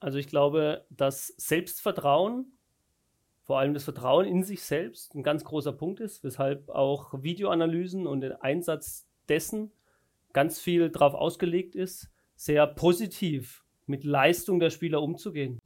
Also ich glaube, dass Selbstvertrauen, vor allem das Vertrauen in sich selbst, ein ganz großer Punkt ist, weshalb auch Videoanalysen und der Einsatz dessen ganz viel darauf ausgelegt ist, sehr positiv mit Leistung der Spieler umzugehen.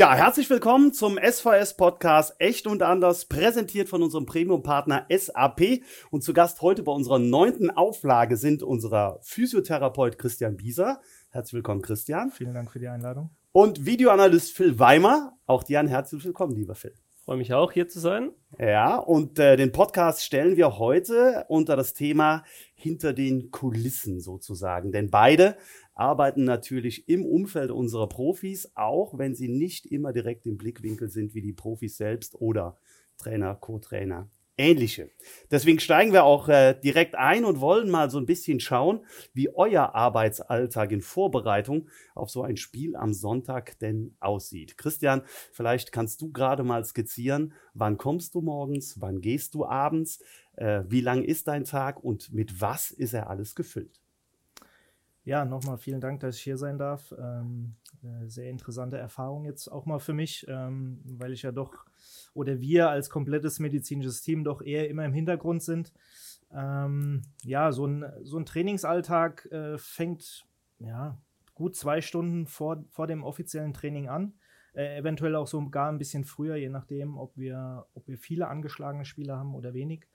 Ja, herzlich willkommen zum SVS Podcast Echt und Anders, präsentiert von unserem Premium-Partner SAP. Und zu Gast heute bei unserer neunten Auflage sind unser Physiotherapeut Christian Bieser. Herzlich willkommen, Christian. Vielen Dank für die Einladung. Und Videoanalyst Phil Weimer. Auch dir ein herzlich willkommen, lieber Phil. Freue mich auch, hier zu sein. Ja, und äh, den Podcast stellen wir heute unter das Thema hinter den Kulissen sozusagen. Denn beide arbeiten natürlich im Umfeld unserer Profis, auch wenn sie nicht immer direkt im Blickwinkel sind wie die Profis selbst oder Trainer, Co-Trainer, ähnliche. Deswegen steigen wir auch äh, direkt ein und wollen mal so ein bisschen schauen, wie euer Arbeitsalltag in Vorbereitung auf so ein Spiel am Sonntag denn aussieht. Christian, vielleicht kannst du gerade mal skizzieren, wann kommst du morgens, wann gehst du abends, äh, wie lang ist dein Tag und mit was ist er alles gefüllt? Ja, nochmal vielen Dank, dass ich hier sein darf. Ähm, sehr interessante Erfahrung jetzt auch mal für mich, ähm, weil ich ja doch oder wir als komplettes medizinisches Team doch eher immer im Hintergrund sind. Ähm, ja, so ein, so ein Trainingsalltag äh, fängt ja gut zwei Stunden vor, vor dem offiziellen Training an. Äh, eventuell auch sogar ein bisschen früher, je nachdem, ob wir, ob wir viele angeschlagene Spieler haben oder wenig.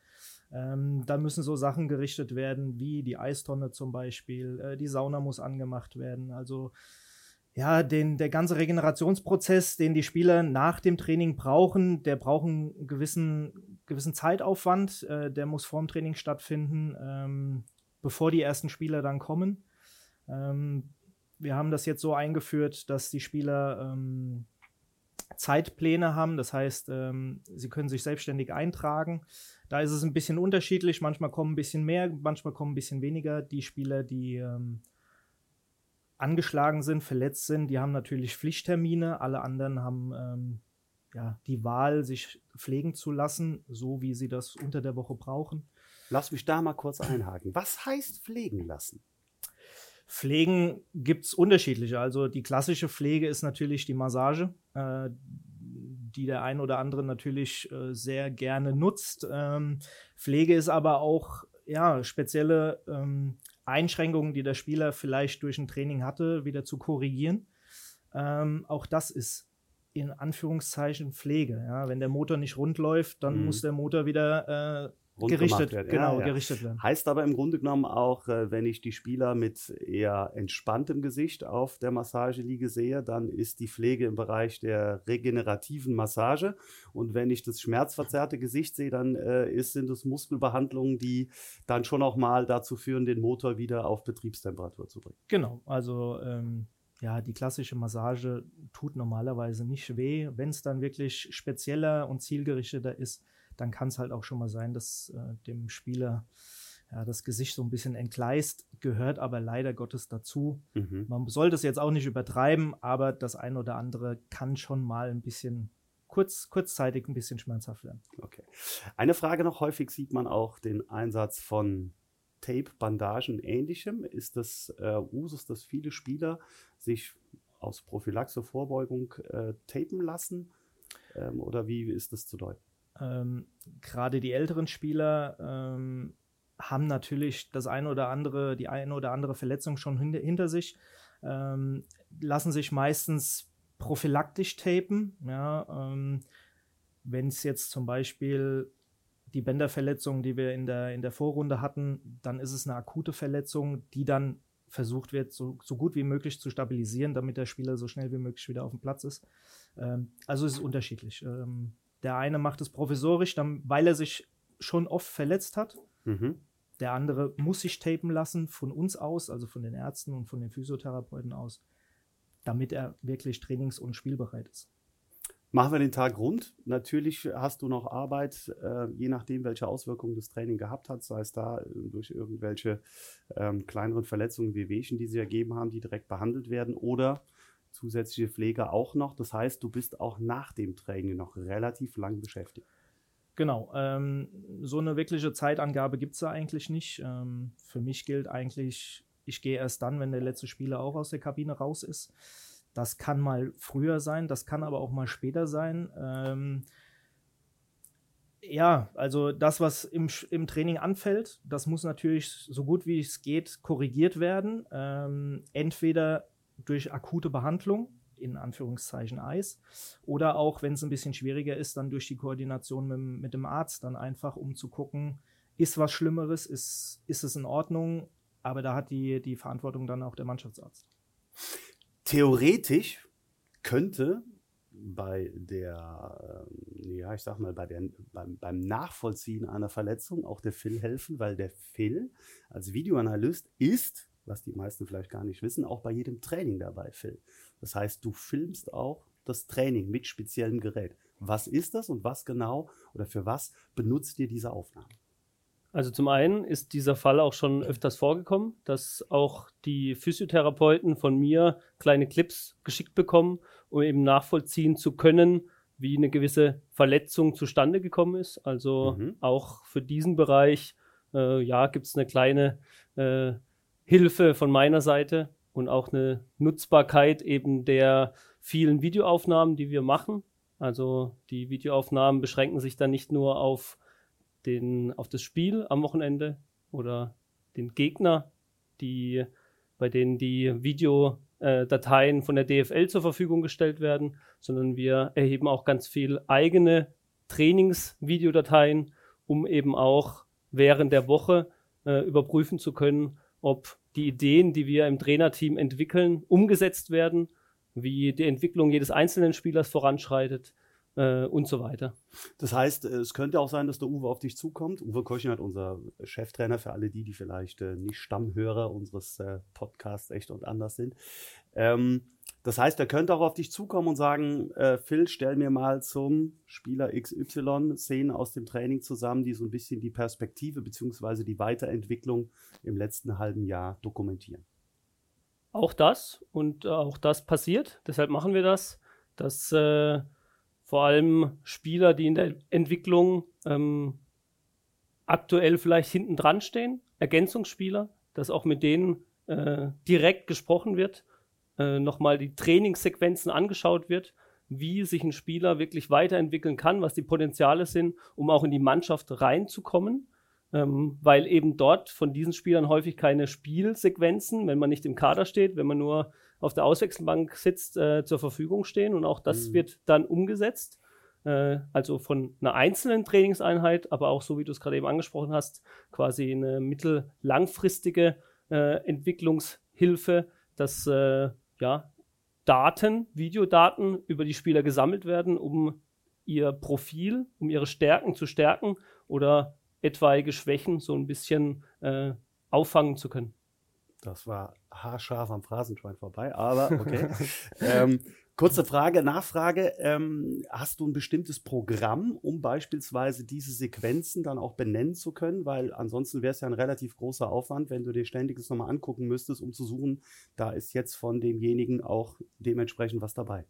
Ähm, da müssen so Sachen gerichtet werden, wie die Eistonne zum Beispiel. Äh, die Sauna muss angemacht werden. Also ja, den, der ganze Regenerationsprozess, den die Spieler nach dem Training brauchen, der braucht einen gewissen, gewissen Zeitaufwand. Äh, der muss vorm Training stattfinden, ähm, bevor die ersten Spieler dann kommen. Ähm, wir haben das jetzt so eingeführt, dass die Spieler ähm, Zeitpläne haben. Das heißt, ähm, sie können sich selbstständig eintragen. Da ist es ein bisschen unterschiedlich. Manchmal kommen ein bisschen mehr, manchmal kommen ein bisschen weniger. Die Spieler, die ähm, angeschlagen sind, verletzt sind, die haben natürlich Pflichttermine. Alle anderen haben ähm, ja, die Wahl, sich pflegen zu lassen, so wie sie das unter der Woche brauchen. Lass mich da mal kurz einhaken. Was heißt pflegen lassen? Pflegen gibt es unterschiedliche. Also die klassische Pflege ist natürlich die Massage. Äh, die der ein oder andere natürlich äh, sehr gerne nutzt. Ähm, Pflege ist aber auch ja, spezielle ähm, Einschränkungen, die der Spieler vielleicht durch ein Training hatte, wieder zu korrigieren. Ähm, auch das ist in Anführungszeichen Pflege. Ja? Wenn der Motor nicht rund läuft, dann mhm. muss der Motor wieder äh, gerichtet werden. Genau, ja, gerichtet werden. Heißt aber im Grunde genommen auch, äh, wenn ich die Spieler mit eher entspanntem Gesicht auf der Massageliege sehe, dann ist die Pflege im Bereich der regenerativen Massage. Und wenn ich das schmerzverzerrte Gesicht sehe, dann äh, ist, sind es Muskelbehandlungen, die dann schon auch mal dazu führen, den Motor wieder auf Betriebstemperatur zu bringen. Genau, also ähm, ja, die klassische Massage tut normalerweise nicht weh. Wenn es dann wirklich spezieller und zielgerichteter ist, dann kann es halt auch schon mal sein, dass äh, dem Spieler ja, das Gesicht so ein bisschen entgleist, gehört aber leider Gottes dazu. Mhm. Man soll das jetzt auch nicht übertreiben, aber das eine oder andere kann schon mal ein bisschen kurz, kurzzeitig ein bisschen schmerzhaft werden. Okay. Eine Frage noch: häufig sieht man auch den Einsatz von Tape, Bandagen, ähnlichem. Ist das äh, Usus, dass viele Spieler sich aus Prophylaxe, Vorbeugung äh, tapen lassen? Ähm, oder wie ist das zu deuten? Ähm, Gerade die älteren Spieler ähm, haben natürlich das eine oder andere, die eine oder andere Verletzung schon hinter, hinter sich, ähm, lassen sich meistens prophylaktisch tapen. Ja, ähm, Wenn es jetzt zum Beispiel die Bänderverletzung, die wir in der, in der Vorrunde hatten, dann ist es eine akute Verletzung, die dann versucht wird, so, so gut wie möglich zu stabilisieren, damit der Spieler so schnell wie möglich wieder auf dem Platz ist. Ähm, also es ist unterschiedlich. Ähm, der eine macht es provisorisch, dann, weil er sich schon oft verletzt hat. Mhm. Der andere muss sich tapen lassen von uns aus, also von den Ärzten und von den Physiotherapeuten aus, damit er wirklich trainings- und spielbereit ist. Machen wir den Tag rund. Natürlich hast du noch Arbeit, äh, je nachdem, welche Auswirkungen das Training gehabt hat, sei es da äh, durch irgendwelche ähm, kleineren Verletzungen, Wehwehchen, die sie ergeben haben, die direkt behandelt werden oder zusätzliche Pflege auch noch. Das heißt, du bist auch nach dem Training noch relativ lang beschäftigt. Genau, ähm, so eine wirkliche Zeitangabe gibt es da eigentlich nicht. Ähm, für mich gilt eigentlich, ich gehe erst dann, wenn der letzte Spieler auch aus der Kabine raus ist. Das kann mal früher sein, das kann aber auch mal später sein. Ähm, ja, also das, was im, im Training anfällt, das muss natürlich so gut wie es geht korrigiert werden. Ähm, entweder durch akute Behandlung, in Anführungszeichen Eis, oder auch, wenn es ein bisschen schwieriger ist, dann durch die Koordination mit, mit dem Arzt, dann einfach, um zu gucken, ist was Schlimmeres, ist, ist es in Ordnung, aber da hat die, die Verantwortung dann auch der Mannschaftsarzt. Theoretisch könnte bei der, ähm, ja, ich sag mal, bei der, beim, beim Nachvollziehen einer Verletzung auch der Phil helfen, weil der Phil als Videoanalyst ist, was die meisten vielleicht gar nicht wissen, auch bei jedem Training dabei, Phil. Das heißt, du filmst auch das Training mit speziellem Gerät. Was ist das und was genau oder für was benutzt ihr diese Aufnahmen? Also zum einen ist dieser Fall auch schon öfters vorgekommen, dass auch die Physiotherapeuten von mir kleine Clips geschickt bekommen, um eben nachvollziehen zu können, wie eine gewisse Verletzung zustande gekommen ist. Also mhm. auch für diesen Bereich äh, ja, gibt es eine kleine äh, Hilfe von meiner Seite und auch eine Nutzbarkeit eben der vielen Videoaufnahmen, die wir machen. Also die Videoaufnahmen beschränken sich dann nicht nur auf den, auf das Spiel am Wochenende oder den Gegner, die, bei denen die Videodateien von der DFL zur Verfügung gestellt werden, sondern wir erheben auch ganz viel eigene Trainingsvideodateien, um eben auch während der Woche äh, überprüfen zu können, ob die Ideen, die wir im Trainerteam entwickeln, umgesetzt werden, wie die Entwicklung jedes einzelnen Spielers voranschreitet äh, und so weiter. Das heißt, es könnte auch sein, dass der Uwe auf dich zukommt. Uwe Koschinat, unser Cheftrainer, für alle die, die vielleicht äh, nicht Stammhörer unseres äh, Podcasts echt und anders sind. Ähm, das heißt, er könnte auch auf dich zukommen und sagen, äh, Phil, stell mir mal zum Spieler XY Szenen aus dem Training zusammen, die so ein bisschen die Perspektive bzw. die Weiterentwicklung im letzten halben Jahr dokumentieren. Auch das und auch das passiert, deshalb machen wir das, dass äh, vor allem Spieler, die in der Entwicklung ähm, aktuell vielleicht hinten dran stehen, Ergänzungsspieler, dass auch mit denen äh, direkt gesprochen wird, äh, nochmal die Trainingssequenzen angeschaut wird, wie sich ein Spieler wirklich weiterentwickeln kann, was die Potenziale sind, um auch in die Mannschaft reinzukommen. Ähm, weil eben dort von diesen Spielern häufig keine Spielsequenzen, wenn man nicht im Kader steht, wenn man nur auf der Auswechselbank sitzt, äh, zur Verfügung stehen. Und auch das mhm. wird dann umgesetzt. Äh, also von einer einzelnen Trainingseinheit, aber auch so wie du es gerade eben angesprochen hast, quasi eine mittellangfristige äh, Entwicklungshilfe, dass äh, ja, Daten, Videodaten über die Spieler gesammelt werden, um ihr Profil, um ihre Stärken zu stärken oder etwaige Schwächen so ein bisschen äh, auffangen zu können. Das war haarscharf am Phrasenschwein vorbei, aber okay. ähm, kurze Frage, Nachfrage. Ähm, hast du ein bestimmtes Programm, um beispielsweise diese Sequenzen dann auch benennen zu können? Weil ansonsten wäre es ja ein relativ großer Aufwand, wenn du dir ständig das nochmal angucken müsstest, um zu suchen, da ist jetzt von demjenigen auch dementsprechend was dabei.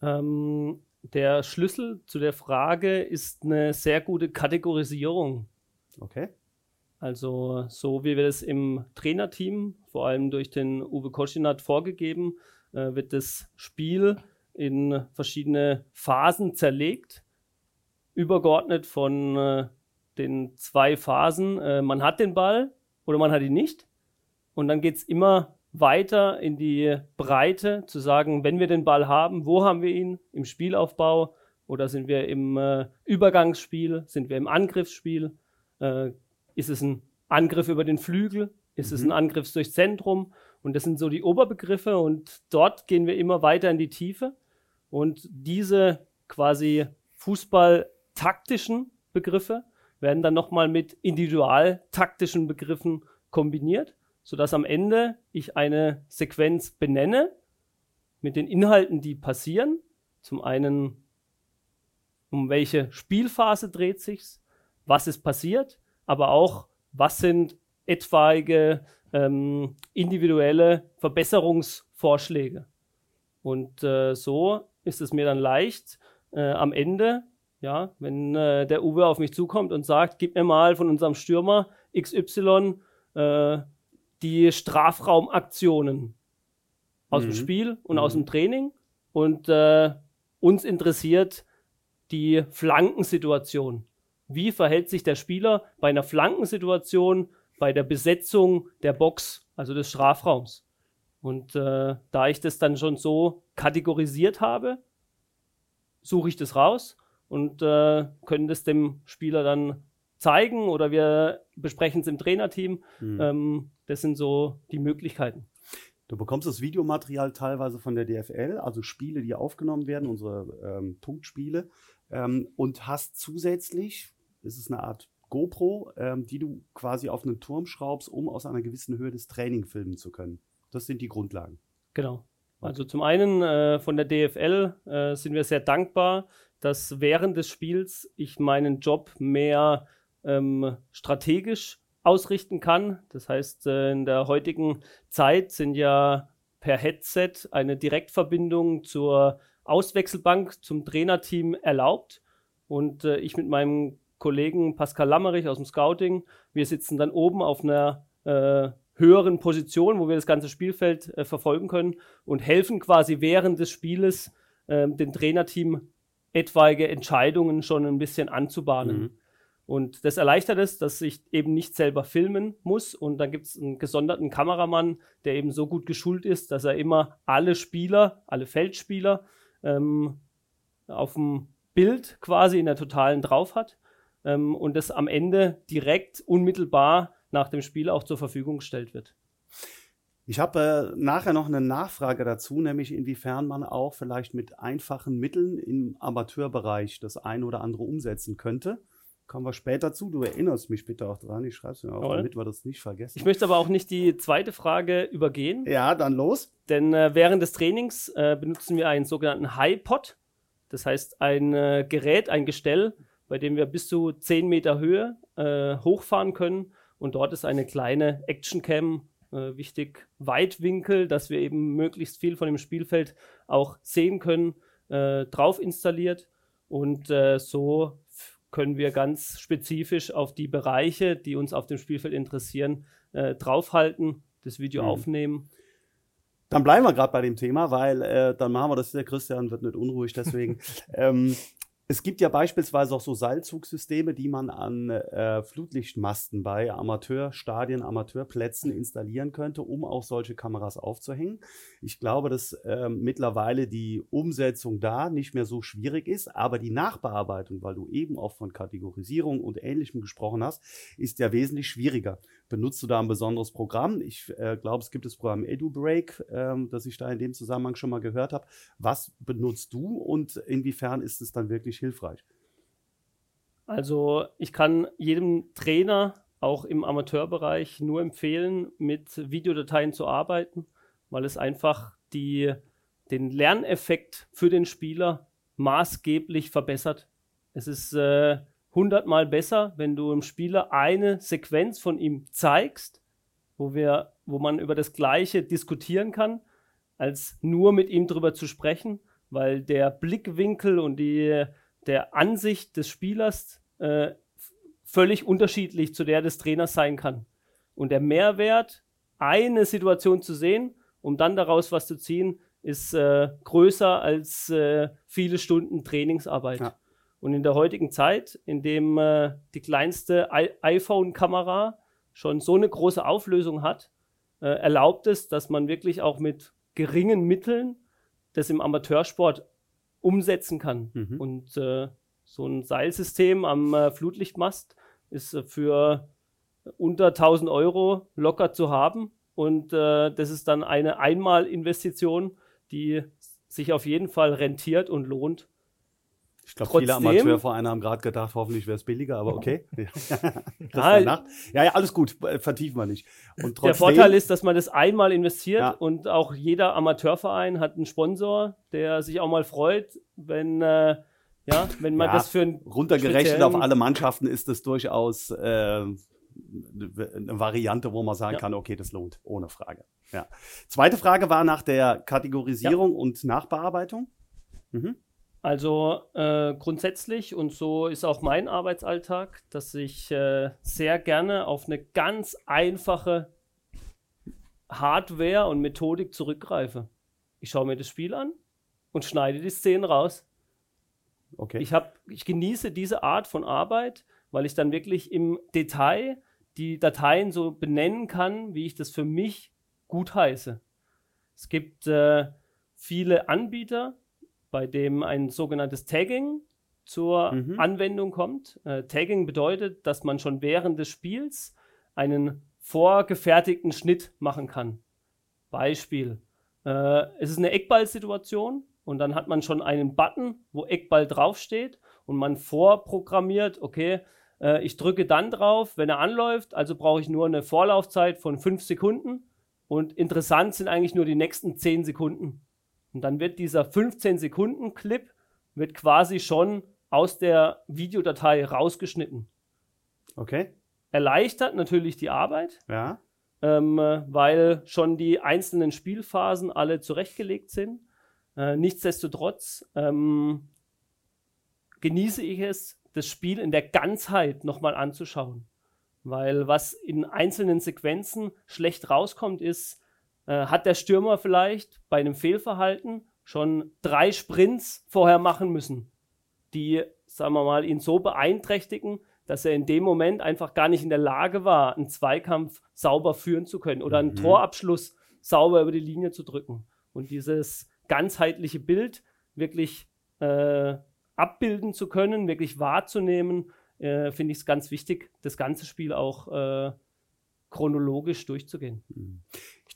Ähm, der Schlüssel zu der Frage ist eine sehr gute Kategorisierung. Okay. Also so wie wir das im Trainerteam, vor allem durch den Uwe Koschinat vorgegeben, äh, wird das Spiel in verschiedene Phasen zerlegt, übergeordnet von äh, den zwei Phasen. Äh, man hat den Ball oder man hat ihn nicht. Und dann geht es immer weiter in die Breite, zu sagen, wenn wir den Ball haben, wo haben wir ihn? Im Spielaufbau oder sind wir im äh, Übergangsspiel? Sind wir im Angriffsspiel? Äh, ist es ein Angriff über den Flügel? Ist mhm. es ein Angriff durchs Zentrum? Und das sind so die Oberbegriffe und dort gehen wir immer weiter in die Tiefe. Und diese quasi fußballtaktischen Begriffe werden dann nochmal mit individualtaktischen Begriffen kombiniert, sodass am Ende ich eine Sequenz benenne mit den Inhalten, die passieren. Zum einen, um welche Spielphase dreht sich's, was ist passiert, aber auch, was sind etwaige ähm, individuelle Verbesserungsvorschläge. Und äh, so ist es mir dann leicht, äh, am Ende, ja, wenn äh, der Uwe auf mich zukommt und sagt, gib mir mal von unserem Stürmer XY äh, die Strafraumaktionen aus mhm. dem Spiel und mhm. aus dem Training und äh, uns interessiert die Flankensituation. Wie verhält sich der Spieler bei einer Flankensituation, bei der Besetzung der Box, also des Strafraums? Und äh, da ich das dann schon so kategorisiert habe, suche ich das raus und äh, können das dem Spieler dann zeigen oder wir besprechen es im Trainerteam. Mhm. Ähm, das sind so die Möglichkeiten. Du bekommst das Videomaterial teilweise von der DFL, also Spiele, die aufgenommen werden, unsere ähm, Punktspiele, ähm, und hast zusätzlich, ist es eine Art GoPro, ähm, die du quasi auf einen Turm schraubst, um aus einer gewissen Höhe das Training filmen zu können. Das sind die Grundlagen. Genau. Also zum einen äh, von der DFL äh, sind wir sehr dankbar, dass während des Spiels ich meinen Job mehr ähm, strategisch ausrichten kann. Das heißt, äh, in der heutigen Zeit sind ja per Headset eine Direktverbindung zur Auswechselbank, zum Trainerteam erlaubt. Und äh, ich mit meinem Kollegen Pascal Lammerich aus dem Scouting, wir sitzen dann oben auf einer äh, höheren Position, wo wir das ganze Spielfeld äh, verfolgen können und helfen quasi während des Spieles äh, dem Trainerteam etwaige Entscheidungen schon ein bisschen anzubahnen. Mhm. Und das erleichtert es, dass ich eben nicht selber filmen muss. Und dann gibt es einen gesonderten Kameramann, der eben so gut geschult ist, dass er immer alle Spieler, alle Feldspieler ähm, auf dem Bild quasi in der totalen drauf hat ähm, und das am Ende direkt unmittelbar nach dem Spiel auch zur Verfügung gestellt wird. Ich habe äh, nachher noch eine Nachfrage dazu, nämlich inwiefern man auch vielleicht mit einfachen Mitteln im Amateurbereich das ein oder andere umsetzen könnte. Kommen wir später zu. Du erinnerst mich bitte auch dran. Ich schreibe es mir auf, damit wir das nicht vergessen. Ich möchte aber auch nicht die zweite Frage übergehen. Ja, dann los. Denn äh, während des Trainings äh, benutzen wir einen sogenannten High-Pod. Das heißt, ein äh, Gerät, ein Gestell, bei dem wir bis zu 10 Meter Höhe äh, hochfahren können und dort ist eine kleine Action-Cam äh, wichtig, Weitwinkel, dass wir eben möglichst viel von dem Spielfeld auch sehen können, äh, drauf installiert. Und äh, so können wir ganz spezifisch auf die Bereiche, die uns auf dem Spielfeld interessieren, äh, draufhalten, das Video mhm. aufnehmen. Dann bleiben wir gerade bei dem Thema, weil äh, dann machen wir das. Der Christian wird nicht unruhig, deswegen. ähm, es gibt ja beispielsweise auch so Seilzugsysteme, die man an äh, Flutlichtmasten bei Amateurstadien, Amateurplätzen installieren könnte, um auch solche Kameras aufzuhängen. Ich glaube, dass äh, mittlerweile die Umsetzung da nicht mehr so schwierig ist, aber die Nachbearbeitung, weil du eben auch von Kategorisierung und Ähnlichem gesprochen hast, ist ja wesentlich schwieriger. Benutzt du da ein besonderes Programm? Ich äh, glaube, es gibt das Programm EduBreak, ähm, das ich da in dem Zusammenhang schon mal gehört habe. Was benutzt du und inwiefern ist es dann wirklich hilfreich? Also ich kann jedem Trainer auch im Amateurbereich nur empfehlen, mit Videodateien zu arbeiten, weil es einfach die, den Lerneffekt für den Spieler maßgeblich verbessert. Es ist äh, hundertmal besser, wenn du dem Spieler eine Sequenz von ihm zeigst, wo, wir, wo man über das Gleiche diskutieren kann, als nur mit ihm darüber zu sprechen, weil der Blickwinkel und die der Ansicht des Spielers äh, völlig unterschiedlich zu der des Trainers sein kann. Und der Mehrwert, eine Situation zu sehen, um dann daraus was zu ziehen, ist äh, größer als äh, viele Stunden Trainingsarbeit. Ja. Und in der heutigen Zeit, in dem äh, die kleinste iPhone-Kamera schon so eine große Auflösung hat, äh, erlaubt es, dass man wirklich auch mit geringen Mitteln das im Amateursport umsetzen kann. Mhm. Und äh, so ein Seilsystem am äh, Flutlichtmast ist äh, für unter 1000 Euro locker zu haben. Und äh, das ist dann eine Einmalinvestition, die sich auf jeden Fall rentiert und lohnt. Ich glaube, viele Amateurvereine haben gerade gedacht, hoffentlich wäre es billiger, aber okay. ja, ja, ja, alles gut, äh, vertiefen wir nicht. Und der Vorteil ist, dass man das einmal investiert ja. und auch jeder Amateurverein hat einen Sponsor, der sich auch mal freut, wenn, äh, ja, wenn man das für ein runtergerechnet auf alle Mannschaften ist das durchaus äh, eine Variante, wo man sagen ja. kann, okay, das lohnt, ohne Frage. Ja. Zweite Frage war nach der Kategorisierung ja. und Nachbearbeitung. Mhm. Also äh, grundsätzlich, und so ist auch mein Arbeitsalltag, dass ich äh, sehr gerne auf eine ganz einfache Hardware und Methodik zurückgreife. Ich schaue mir das Spiel an und schneide die Szenen raus. Okay. Ich, hab, ich genieße diese Art von Arbeit, weil ich dann wirklich im Detail die Dateien so benennen kann, wie ich das für mich gut heiße. Es gibt äh, viele Anbieter, bei dem ein sogenanntes Tagging zur mhm. Anwendung kommt. Äh, Tagging bedeutet, dass man schon während des Spiels einen vorgefertigten Schnitt machen kann. Beispiel. Äh, es ist eine Eckball-Situation und dann hat man schon einen Button, wo Eckball draufsteht und man vorprogrammiert, okay, äh, ich drücke dann drauf, wenn er anläuft, also brauche ich nur eine Vorlaufzeit von fünf Sekunden und interessant sind eigentlich nur die nächsten zehn Sekunden. Und dann wird dieser 15 Sekunden Clip wird quasi schon aus der Videodatei rausgeschnitten. Okay. Erleichtert natürlich die Arbeit. Ja. Ähm, weil schon die einzelnen Spielphasen alle zurechtgelegt sind. Äh, nichtsdestotrotz ähm, genieße ich es, das Spiel in der Ganzheit nochmal anzuschauen. Weil was in einzelnen Sequenzen schlecht rauskommt, ist, äh, hat der Stürmer vielleicht bei einem Fehlverhalten schon drei Sprints vorher machen müssen, die, sagen wir mal, ihn so beeinträchtigen, dass er in dem Moment einfach gar nicht in der Lage war, einen Zweikampf sauber führen zu können oder einen mhm. Torabschluss sauber über die Linie zu drücken. Und dieses ganzheitliche Bild wirklich äh, abbilden zu können, wirklich wahrzunehmen, äh, finde ich es ganz wichtig, das ganze Spiel auch äh, chronologisch durchzugehen. Mhm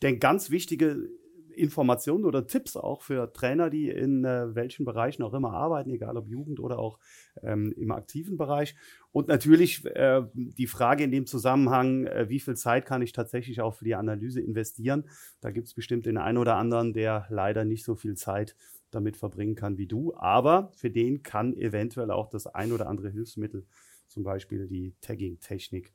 denke, ganz wichtige Informationen oder Tipps auch für Trainer, die in äh, welchen Bereichen auch immer arbeiten, egal ob Jugend oder auch ähm, im aktiven Bereich. Und natürlich äh, die Frage in dem Zusammenhang, äh, wie viel Zeit kann ich tatsächlich auch für die Analyse investieren? Da gibt es bestimmt den einen oder anderen, der leider nicht so viel Zeit damit verbringen kann wie du. Aber für den kann eventuell auch das ein oder andere Hilfsmittel, zum Beispiel die Tagging-Technik,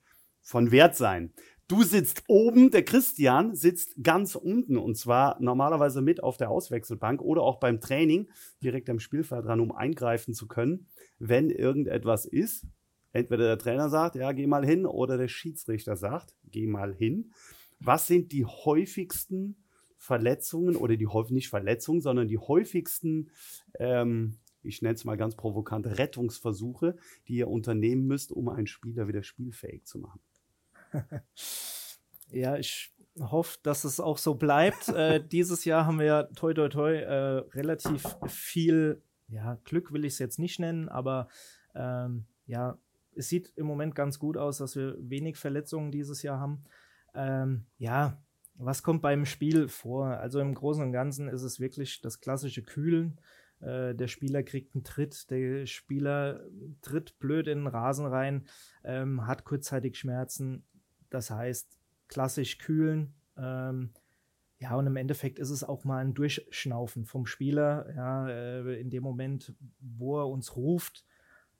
von Wert sein. Du sitzt oben, der Christian sitzt ganz unten und zwar normalerweise mit auf der Auswechselbank oder auch beim Training direkt am Spielfeld dran, um eingreifen zu können, wenn irgendetwas ist. Entweder der Trainer sagt, ja, geh mal hin, oder der Schiedsrichter sagt, geh mal hin. Was sind die häufigsten Verletzungen oder die häufig nicht Verletzungen, sondern die häufigsten, ähm, ich nenne es mal ganz provokant, Rettungsversuche, die ihr unternehmen müsst, um einen Spieler wieder spielfähig zu machen? ja, ich hoffe, dass es auch so bleibt. äh, dieses Jahr haben wir ja toi toi toi äh, relativ viel, ja, Glück will ich es jetzt nicht nennen, aber ähm, ja, es sieht im Moment ganz gut aus, dass wir wenig Verletzungen dieses Jahr haben. Ähm, ja, was kommt beim Spiel vor? Also im Großen und Ganzen ist es wirklich das klassische Kühlen. Äh, der Spieler kriegt einen Tritt, der Spieler tritt blöd in den Rasen rein, ähm, hat kurzzeitig Schmerzen, das heißt, klassisch kühlen. Ähm, ja, und im Endeffekt ist es auch mal ein Durchschnaufen vom Spieler. Ja, äh, in dem Moment, wo er uns ruft,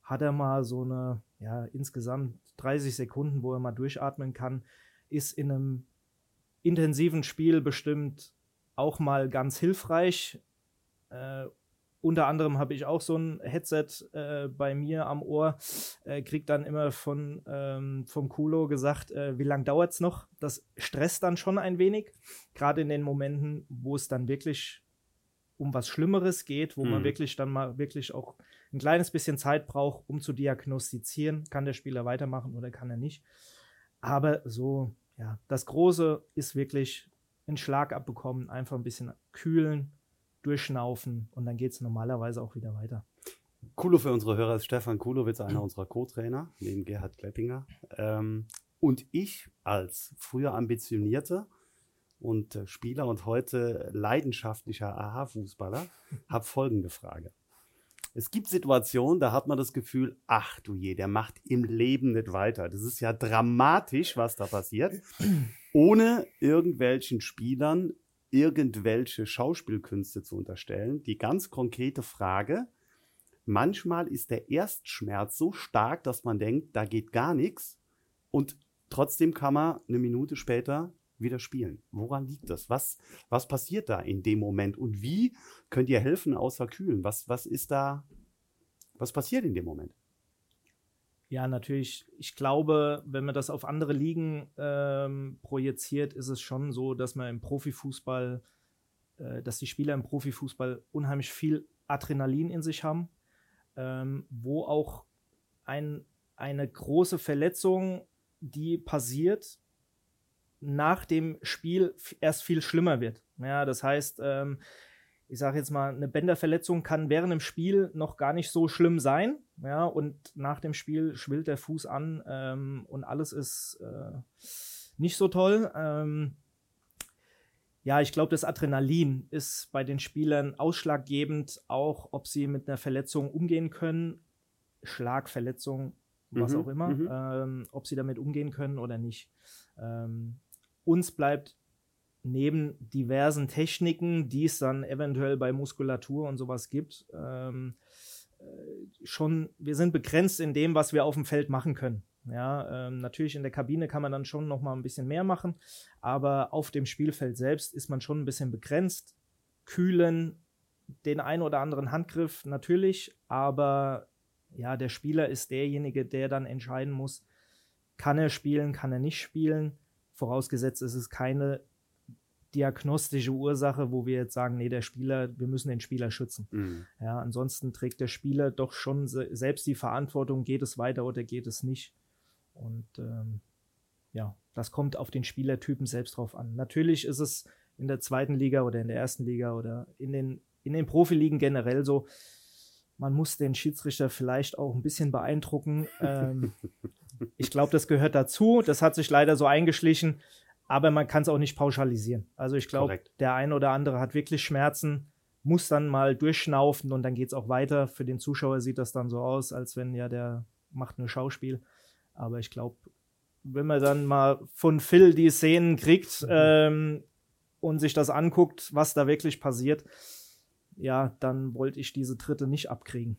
hat er mal so eine, ja, insgesamt 30 Sekunden, wo er mal durchatmen kann, ist in einem intensiven Spiel bestimmt auch mal ganz hilfreich. Äh, unter anderem habe ich auch so ein Headset äh, bei mir am Ohr, äh, krieg dann immer von ähm, vom Kulo gesagt, äh, wie lange dauert es noch. Das stresst dann schon ein wenig, gerade in den Momenten, wo es dann wirklich um was Schlimmeres geht, wo mhm. man wirklich dann mal wirklich auch ein kleines bisschen Zeit braucht, um zu diagnostizieren, kann der Spieler weitermachen oder kann er nicht. Aber so, ja, das Große ist wirklich einen Schlag abbekommen, einfach ein bisschen kühlen, durchschnaufen und dann geht es normalerweise auch wieder weiter. Kulo für unsere Hörer ist Stefan Kulowitz, einer unserer Co-Trainer, neben Gerhard Kleppinger. Ähm, und ich als früher ambitionierter und äh, Spieler und heute leidenschaftlicher AHA-Fußballer habe folgende Frage. Es gibt Situationen, da hat man das Gefühl, ach du je, der macht im Leben nicht weiter. Das ist ja dramatisch, was da passiert. Ohne irgendwelchen Spielern irgendwelche Schauspielkünste zu unterstellen. Die ganz konkrete Frage, manchmal ist der Erstschmerz so stark, dass man denkt, da geht gar nichts. Und Trotzdem kann man eine Minute später wieder spielen. Woran liegt das? Was, was passiert da in dem Moment? Und wie könnt ihr helfen, außer kühlen? Was, was ist da, was passiert in dem Moment? Ja, natürlich. Ich glaube, wenn man das auf andere Ligen ähm, projiziert, ist es schon so, dass man im Profifußball, äh, dass die Spieler im Profifußball unheimlich viel Adrenalin in sich haben, ähm, wo auch ein, eine große Verletzung, die passiert, nach dem Spiel erst viel schlimmer wird. Ja, das heißt, ähm, ich sage jetzt mal, eine Bänderverletzung kann während dem Spiel noch gar nicht so schlimm sein. Ja, und nach dem Spiel schwillt der Fuß an ähm, und alles ist äh, nicht so toll. Ähm, ja, ich glaube, das Adrenalin ist bei den Spielern ausschlaggebend, auch ob sie mit einer Verletzung umgehen können. Schlagverletzung, was mhm, auch immer, mhm. ähm, ob sie damit umgehen können oder nicht. Ähm, uns bleibt neben diversen Techniken, die es dann eventuell bei Muskulatur und sowas gibt, ähm, äh, schon, wir sind begrenzt in dem, was wir auf dem Feld machen können. Ja, ähm, natürlich in der Kabine kann man dann schon noch mal ein bisschen mehr machen, aber auf dem Spielfeld selbst ist man schon ein bisschen begrenzt. Kühlen, den einen oder anderen Handgriff natürlich, aber ja, der Spieler ist derjenige, der dann entscheiden muss, kann er spielen, kann er nicht spielen. Vorausgesetzt ist es keine diagnostische Ursache, wo wir jetzt sagen, nee, der Spieler, wir müssen den Spieler schützen. Mhm. Ja, ansonsten trägt der Spieler doch schon se selbst die Verantwortung, geht es weiter oder geht es nicht. Und ähm, ja, das kommt auf den Spielertypen selbst drauf an. Natürlich ist es in der zweiten Liga oder in der ersten Liga oder in den, in den Profiligen generell so, man muss den Schiedsrichter vielleicht auch ein bisschen beeindrucken. Ähm, ich glaube, das gehört dazu. Das hat sich leider so eingeschlichen aber man kann es auch nicht pauschalisieren. Also ich glaube, der ein oder andere hat wirklich Schmerzen, muss dann mal durchschnaufen und dann geht es auch weiter. Für den Zuschauer sieht das dann so aus, als wenn ja der macht nur Schauspiel. Aber ich glaube, wenn man dann mal von Phil die Szenen kriegt mhm. ähm, und sich das anguckt, was da wirklich passiert, ja, dann wollte ich diese dritte nicht abkriegen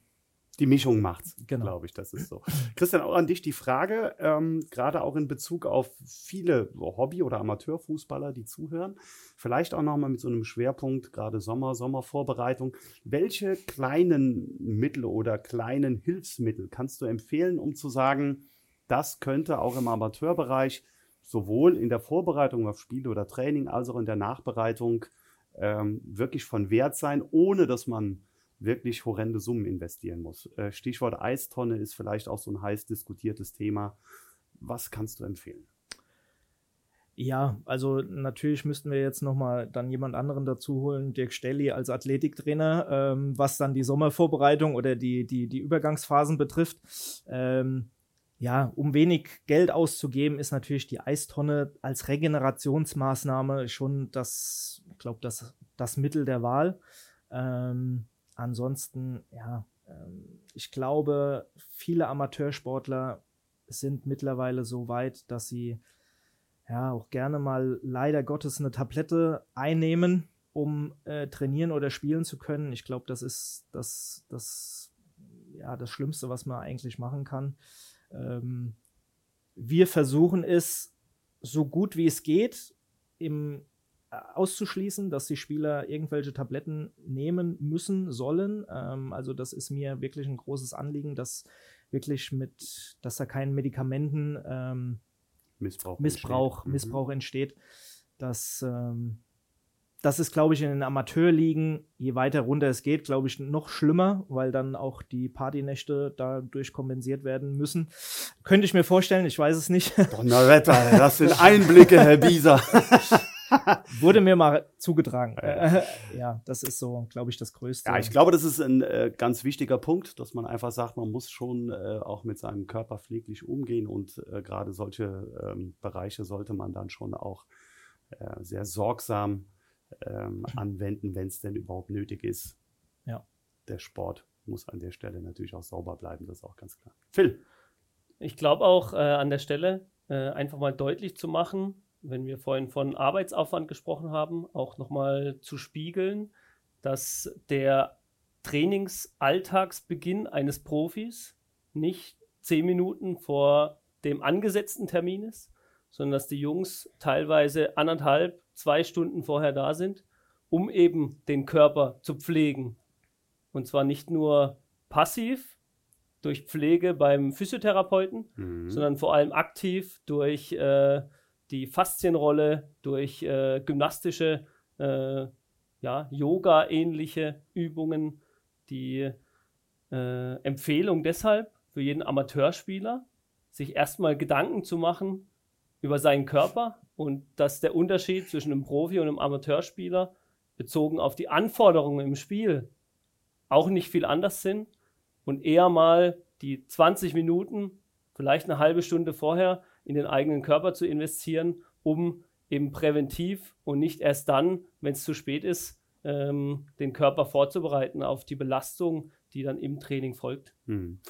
die Mischung macht's, genau. glaube ich, das ist so. Christian, auch an dich die Frage, ähm, gerade auch in Bezug auf viele Hobby- oder Amateurfußballer, die zuhören, vielleicht auch nochmal mit so einem Schwerpunkt, gerade Sommer, Sommervorbereitung. Welche kleinen Mittel oder kleinen Hilfsmittel kannst du empfehlen, um zu sagen, das könnte auch im Amateurbereich sowohl in der Vorbereitung auf Spiele oder Training als auch in der Nachbereitung ähm, wirklich von Wert sein, ohne dass man wirklich horrende Summen investieren muss. Äh, Stichwort Eistonne ist vielleicht auch so ein heiß diskutiertes Thema. Was kannst du empfehlen? Ja, also natürlich müssten wir jetzt nochmal dann jemand anderen dazu holen, Dirk Stelli als Athletiktrainer, ähm, was dann die Sommervorbereitung oder die, die, die Übergangsphasen betrifft. Ähm, ja, um wenig Geld auszugeben, ist natürlich die Eistonne als Regenerationsmaßnahme schon das, ich glaube, das, das Mittel der Wahl. Ähm, Ansonsten, ja, ähm, ich glaube, viele Amateursportler sind mittlerweile so weit, dass sie ja auch gerne mal leider Gottes eine Tablette einnehmen, um äh, trainieren oder spielen zu können. Ich glaube, das ist das, das, ja, das Schlimmste, was man eigentlich machen kann. Ähm, wir versuchen es so gut wie es geht im auszuschließen, dass die Spieler irgendwelche Tabletten nehmen müssen, sollen. Ähm, also das ist mir wirklich ein großes Anliegen, dass wirklich mit, dass da kein Medikamenten ähm, Missbrauch, Missbrauch, entsteht. Missbrauch mhm. entsteht. Das, ähm, das ist, glaube ich, in den Amateurligen, je weiter runter es geht, glaube ich, noch schlimmer, weil dann auch die Partynächte dadurch kompensiert werden müssen. Könnte ich mir vorstellen, ich weiß es nicht. Donnerwetter, das sind Einblicke, Herr Bieser. Wurde mir mal zugetragen. Ja, ja das ist so, glaube ich, das Größte. Ja, ich glaube, das ist ein äh, ganz wichtiger Punkt, dass man einfach sagt, man muss schon äh, auch mit seinem Körper pfleglich umgehen und äh, gerade solche ähm, Bereiche sollte man dann schon auch äh, sehr sorgsam ähm, anwenden, wenn es denn überhaupt nötig ist. Ja. Der Sport muss an der Stelle natürlich auch sauber bleiben, das ist auch ganz klar. Phil. Ich glaube auch äh, an der Stelle äh, einfach mal deutlich zu machen, wenn wir vorhin von Arbeitsaufwand gesprochen haben, auch nochmal zu spiegeln, dass der Trainingsalltagsbeginn eines Profis nicht zehn Minuten vor dem angesetzten Termin ist, sondern dass die Jungs teilweise anderthalb, zwei Stunden vorher da sind, um eben den Körper zu pflegen. Und zwar nicht nur passiv durch Pflege beim Physiotherapeuten, mhm. sondern vor allem aktiv durch äh, die Faszienrolle, durch äh, gymnastische, äh, ja, Yoga-ähnliche Übungen. Die äh, Empfehlung deshalb für jeden Amateurspieler, sich erstmal Gedanken zu machen über seinen Körper und dass der Unterschied zwischen einem Profi und einem Amateurspieler bezogen auf die Anforderungen im Spiel auch nicht viel anders sind und eher mal die 20 Minuten, vielleicht eine halbe Stunde vorher in den eigenen Körper zu investieren, um eben präventiv und nicht erst dann, wenn es zu spät ist, ähm, den Körper vorzubereiten auf die Belastung, die dann im Training folgt. Hm.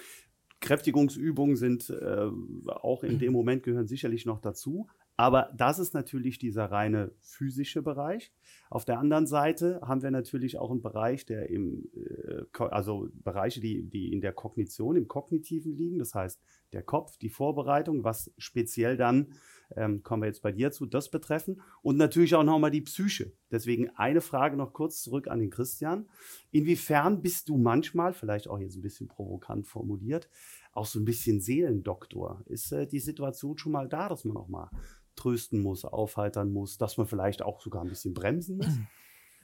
Kräftigungsübungen sind äh, auch in dem Moment gehören sicherlich noch dazu. Aber das ist natürlich dieser reine physische Bereich. Auf der anderen Seite haben wir natürlich auch einen Bereich, der im, äh, also Bereiche, die, die in der Kognition, im Kognitiven liegen. Das heißt, der Kopf, die Vorbereitung, was speziell dann, ähm, kommen wir jetzt bei dir zu, das betreffen. Und natürlich auch nochmal die Psyche. Deswegen eine Frage noch kurz zurück an den Christian. Inwiefern bist du manchmal, vielleicht auch jetzt ein bisschen provokant formuliert, auch so ein bisschen Seelendoktor? Ist äh, die Situation schon mal da, dass man auch mal trösten muss, aufheitern muss, dass man vielleicht auch sogar ein bisschen bremsen muss?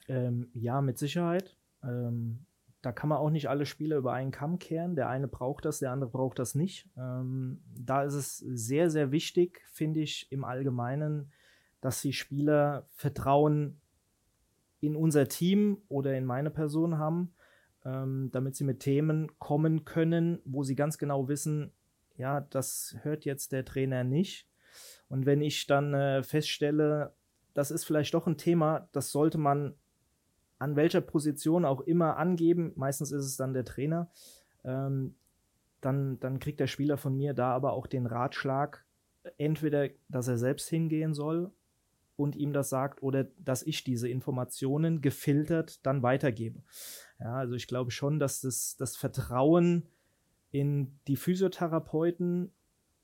Ähm, ja, mit Sicherheit. Ähm, da kann man auch nicht alle Spieler über einen Kamm kehren. Der eine braucht das, der andere braucht das nicht. Ähm, da ist es sehr, sehr wichtig, finde ich, im Allgemeinen, dass die Spieler Vertrauen in unser Team oder in meine Person haben, ähm, damit sie mit Themen kommen können, wo sie ganz genau wissen, ja, das hört jetzt der Trainer nicht. Und wenn ich dann äh, feststelle, das ist vielleicht doch ein Thema, das sollte man an welcher Position auch immer angeben, meistens ist es dann der Trainer, ähm, dann, dann kriegt der Spieler von mir da aber auch den Ratschlag, entweder, dass er selbst hingehen soll und ihm das sagt oder dass ich diese Informationen gefiltert dann weitergebe. Ja, also ich glaube schon, dass das, das Vertrauen in die Physiotherapeuten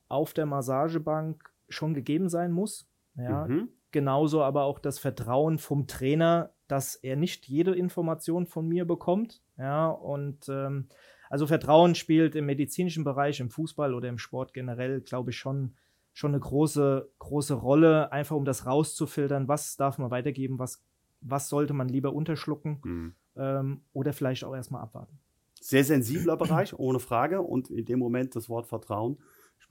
auf der Massagebank schon gegeben sein muss. Ja, mhm. genauso aber auch das Vertrauen vom Trainer, dass er nicht jede Information von mir bekommt. Ja, und ähm, also Vertrauen spielt im medizinischen Bereich, im Fußball oder im Sport generell, glaube ich, schon, schon eine große, große Rolle, einfach um das rauszufiltern, was darf man weitergeben, was, was sollte man lieber unterschlucken mhm. ähm, oder vielleicht auch erstmal abwarten. Sehr sensibler Bereich, ohne Frage. Und in dem Moment das Wort Vertrauen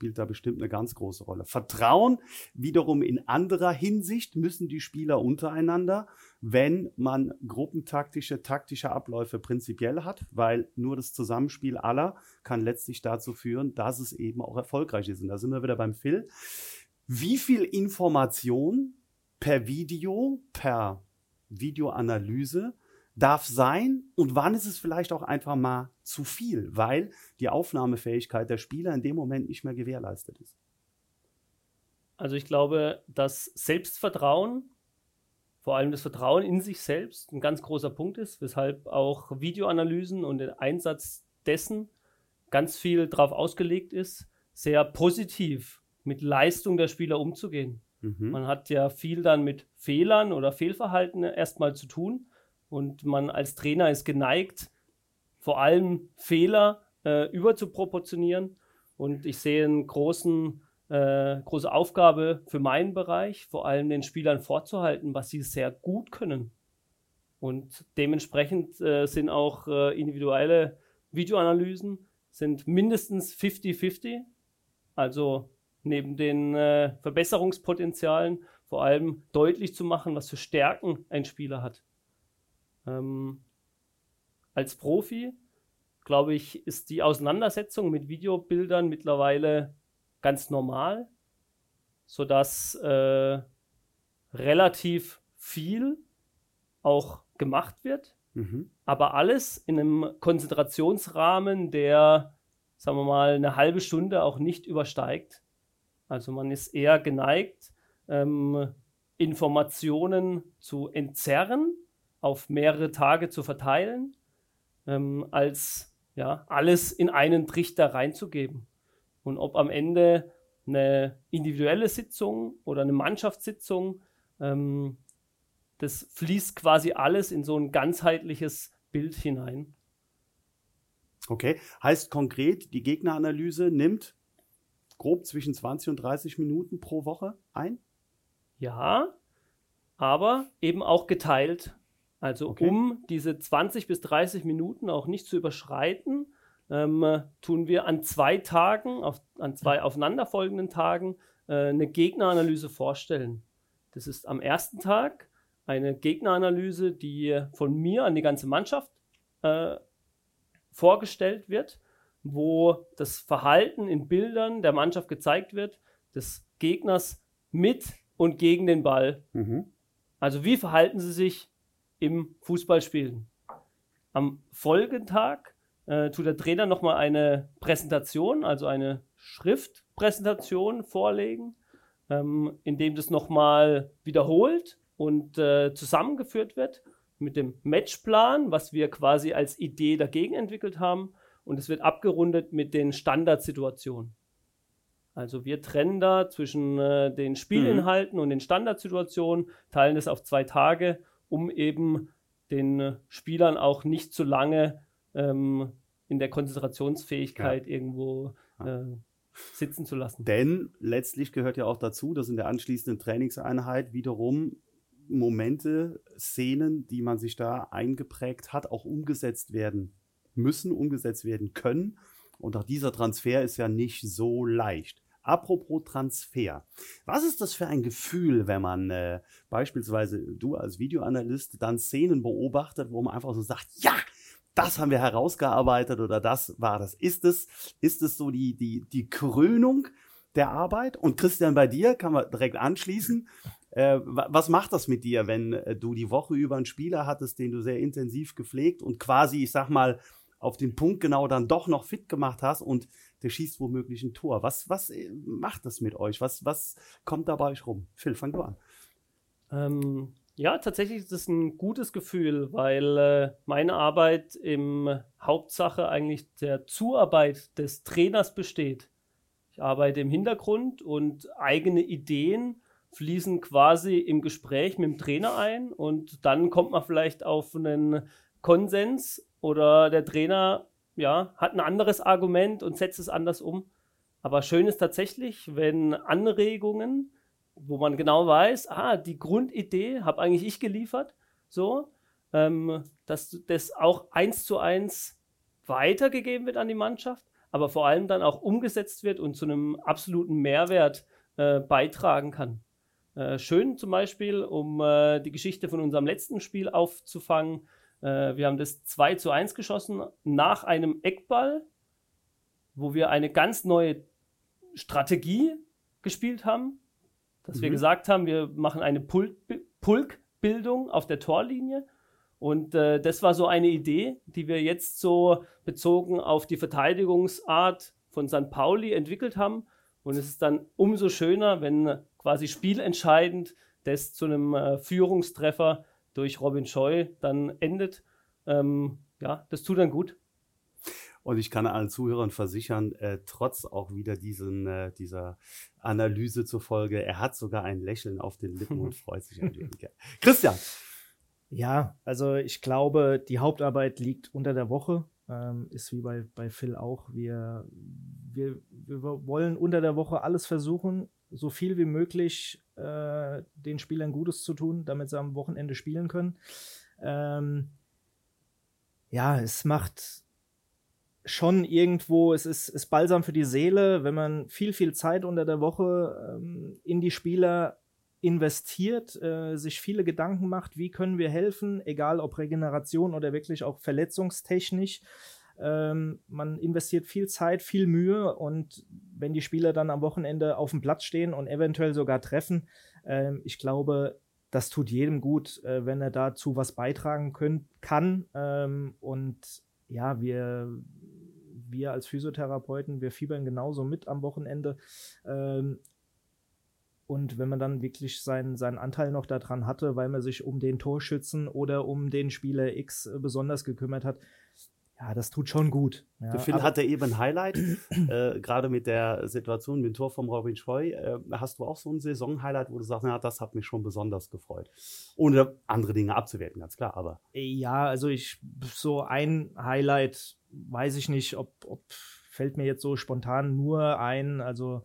spielt da bestimmt eine ganz große Rolle. Vertrauen wiederum in anderer Hinsicht müssen die Spieler untereinander, wenn man gruppentaktische, taktische Abläufe prinzipiell hat, weil nur das Zusammenspiel aller kann letztlich dazu führen, dass es eben auch erfolgreich ist. Und da sind wir wieder beim Phil. Wie viel Information per Video, per Videoanalyse darf sein und wann ist es vielleicht auch einfach mal zu viel, weil die Aufnahmefähigkeit der Spieler in dem Moment nicht mehr gewährleistet ist. Also ich glaube, dass Selbstvertrauen, vor allem das Vertrauen in sich selbst, ein ganz großer Punkt ist, weshalb auch Videoanalysen und der Einsatz dessen ganz viel darauf ausgelegt ist, sehr positiv mit Leistung der Spieler umzugehen. Mhm. Man hat ja viel dann mit Fehlern oder Fehlverhalten erstmal zu tun und man als Trainer ist geneigt, vor allem Fehler äh, überzuproportionieren. Und ich sehe eine großen, äh, große Aufgabe für meinen Bereich, vor allem den Spielern vorzuhalten, was sie sehr gut können. Und dementsprechend äh, sind auch äh, individuelle Videoanalysen sind mindestens 50-50. Also neben den äh, Verbesserungspotenzialen vor allem deutlich zu machen, was für Stärken ein Spieler hat. Ähm, als Profi, glaube ich, ist die Auseinandersetzung mit Videobildern mittlerweile ganz normal, sodass äh, relativ viel auch gemacht wird, mhm. aber alles in einem Konzentrationsrahmen, der, sagen wir mal, eine halbe Stunde auch nicht übersteigt. Also man ist eher geneigt, ähm, Informationen zu entzerren auf mehrere Tage zu verteilen, ähm, als ja, alles in einen Trichter reinzugeben. Und ob am Ende eine individuelle Sitzung oder eine Mannschaftssitzung. Ähm, das fließt quasi alles in so ein ganzheitliches Bild hinein. Okay, heißt konkret, die Gegneranalyse nimmt grob zwischen 20 und 30 Minuten pro Woche ein? Ja, aber eben auch geteilt. Also okay. um diese 20 bis 30 Minuten auch nicht zu überschreiten, ähm, tun wir an zwei Tagen, auf, an zwei aufeinanderfolgenden Tagen, äh, eine Gegneranalyse vorstellen. Das ist am ersten Tag eine Gegneranalyse, die von mir an die ganze Mannschaft äh, vorgestellt wird, wo das Verhalten in Bildern der Mannschaft gezeigt wird, des Gegners mit und gegen den Ball. Mhm. Also wie verhalten sie sich im Fußballspielen? Am Folgetag äh, tut der Trainer nochmal eine Präsentation, also eine Schriftpräsentation vorlegen, ähm, in dem das nochmal wiederholt und äh, zusammengeführt wird mit dem Matchplan, was wir quasi als Idee dagegen entwickelt haben. Und es wird abgerundet mit den Standardsituationen. Also wir trennen da zwischen äh, den Spielinhalten mhm. und den Standardsituationen, teilen das auf zwei Tage, um eben den Spielern auch nicht zu lange ähm, in der Konzentrationsfähigkeit ja. irgendwo äh, sitzen zu lassen. Denn letztlich gehört ja auch dazu, dass in der anschließenden Trainingseinheit wiederum Momente, Szenen, die man sich da eingeprägt hat, auch umgesetzt werden müssen, umgesetzt werden können. Und auch dieser Transfer ist ja nicht so leicht. Apropos Transfer. Was ist das für ein Gefühl, wenn man äh, beispielsweise du als Videoanalyst dann Szenen beobachtet, wo man einfach so sagt, ja, das haben wir herausgearbeitet oder das war das. Ist es, ist es so die, die, die Krönung der Arbeit? Und Christian, bei dir kann man direkt anschließen. Äh, was macht das mit dir, wenn äh, du die Woche über einen Spieler hattest, den du sehr intensiv gepflegt und quasi, ich sag mal, auf den Punkt genau dann doch noch fit gemacht hast und der schießt womöglich ein Tor. Was, was äh, macht das mit euch? Was, was kommt da bei euch rum? Phil, fang du an. Ähm, ja, tatsächlich ist es ein gutes Gefühl, weil äh, meine Arbeit im Hauptsache eigentlich der Zuarbeit des Trainers besteht. Ich arbeite im Hintergrund und eigene Ideen fließen quasi im Gespräch mit dem Trainer ein und dann kommt man vielleicht auf einen Konsens oder der Trainer ja, hat ein anderes Argument und setzt es anders um. Aber schön ist tatsächlich, wenn Anregungen, wo man genau weiß, ah, die Grundidee habe eigentlich ich geliefert, so, ähm, dass das auch eins zu eins weitergegeben wird an die Mannschaft, aber vor allem dann auch umgesetzt wird und zu einem absoluten Mehrwert äh, beitragen kann. Äh, schön zum Beispiel, um äh, die Geschichte von unserem letzten Spiel aufzufangen. Äh, wir haben das 2 zu 1 geschossen nach einem Eckball, wo wir eine ganz neue Strategie gespielt haben. Dass mhm. wir gesagt haben, wir machen eine Pulkbildung auf der Torlinie. Und äh, das war so eine Idee, die wir jetzt so bezogen auf die Verteidigungsart von St. Pauli entwickelt haben. Und es ist dann umso schöner, wenn quasi spielentscheidend das zu einem äh, Führungstreffer durch Robin Scheu dann endet. Ähm, ja, das tut dann gut. Und ich kann allen Zuhörern versichern, äh, trotz auch wieder diesen, äh, dieser Analyse zufolge, er hat sogar ein Lächeln auf den Lippen und freut sich ein wenig. Christian. Ja, also ich glaube, die Hauptarbeit liegt unter der Woche. Ähm, ist wie bei, bei Phil auch. Wir, wir, wir wollen unter der Woche alles versuchen, so viel wie möglich äh, den Spielern Gutes zu tun, damit sie am Wochenende spielen können. Ähm, ja, es macht schon irgendwo, es ist, ist balsam für die Seele, wenn man viel, viel Zeit unter der Woche ähm, in die Spieler investiert, äh, sich viele Gedanken macht, wie können wir helfen, egal ob Regeneration oder wirklich auch verletzungstechnisch. Ähm, man investiert viel Zeit, viel Mühe und wenn die Spieler dann am Wochenende auf dem Platz stehen und eventuell sogar treffen, ähm, ich glaube, das tut jedem gut, äh, wenn er dazu was beitragen können, kann. Ähm, und ja, wir, wir als Physiotherapeuten, wir fiebern genauso mit am Wochenende. Ähm, und wenn man dann wirklich seinen, seinen Anteil noch daran hatte, weil man sich um den Torschützen oder um den Spieler X besonders gekümmert hat, ja, das tut schon gut. Ja, der Phil hatte eben ein Highlight, äh, gerade mit der Situation mit dem Tor vom Robin Scheu. Äh, hast du auch so ein Saison-Highlight, wo du sagst, ja, das hat mich schon besonders gefreut? Ohne andere Dinge abzuwerten, ganz klar, aber. Ja, also ich, so ein Highlight, weiß ich nicht, ob, ob fällt mir jetzt so spontan nur ein, also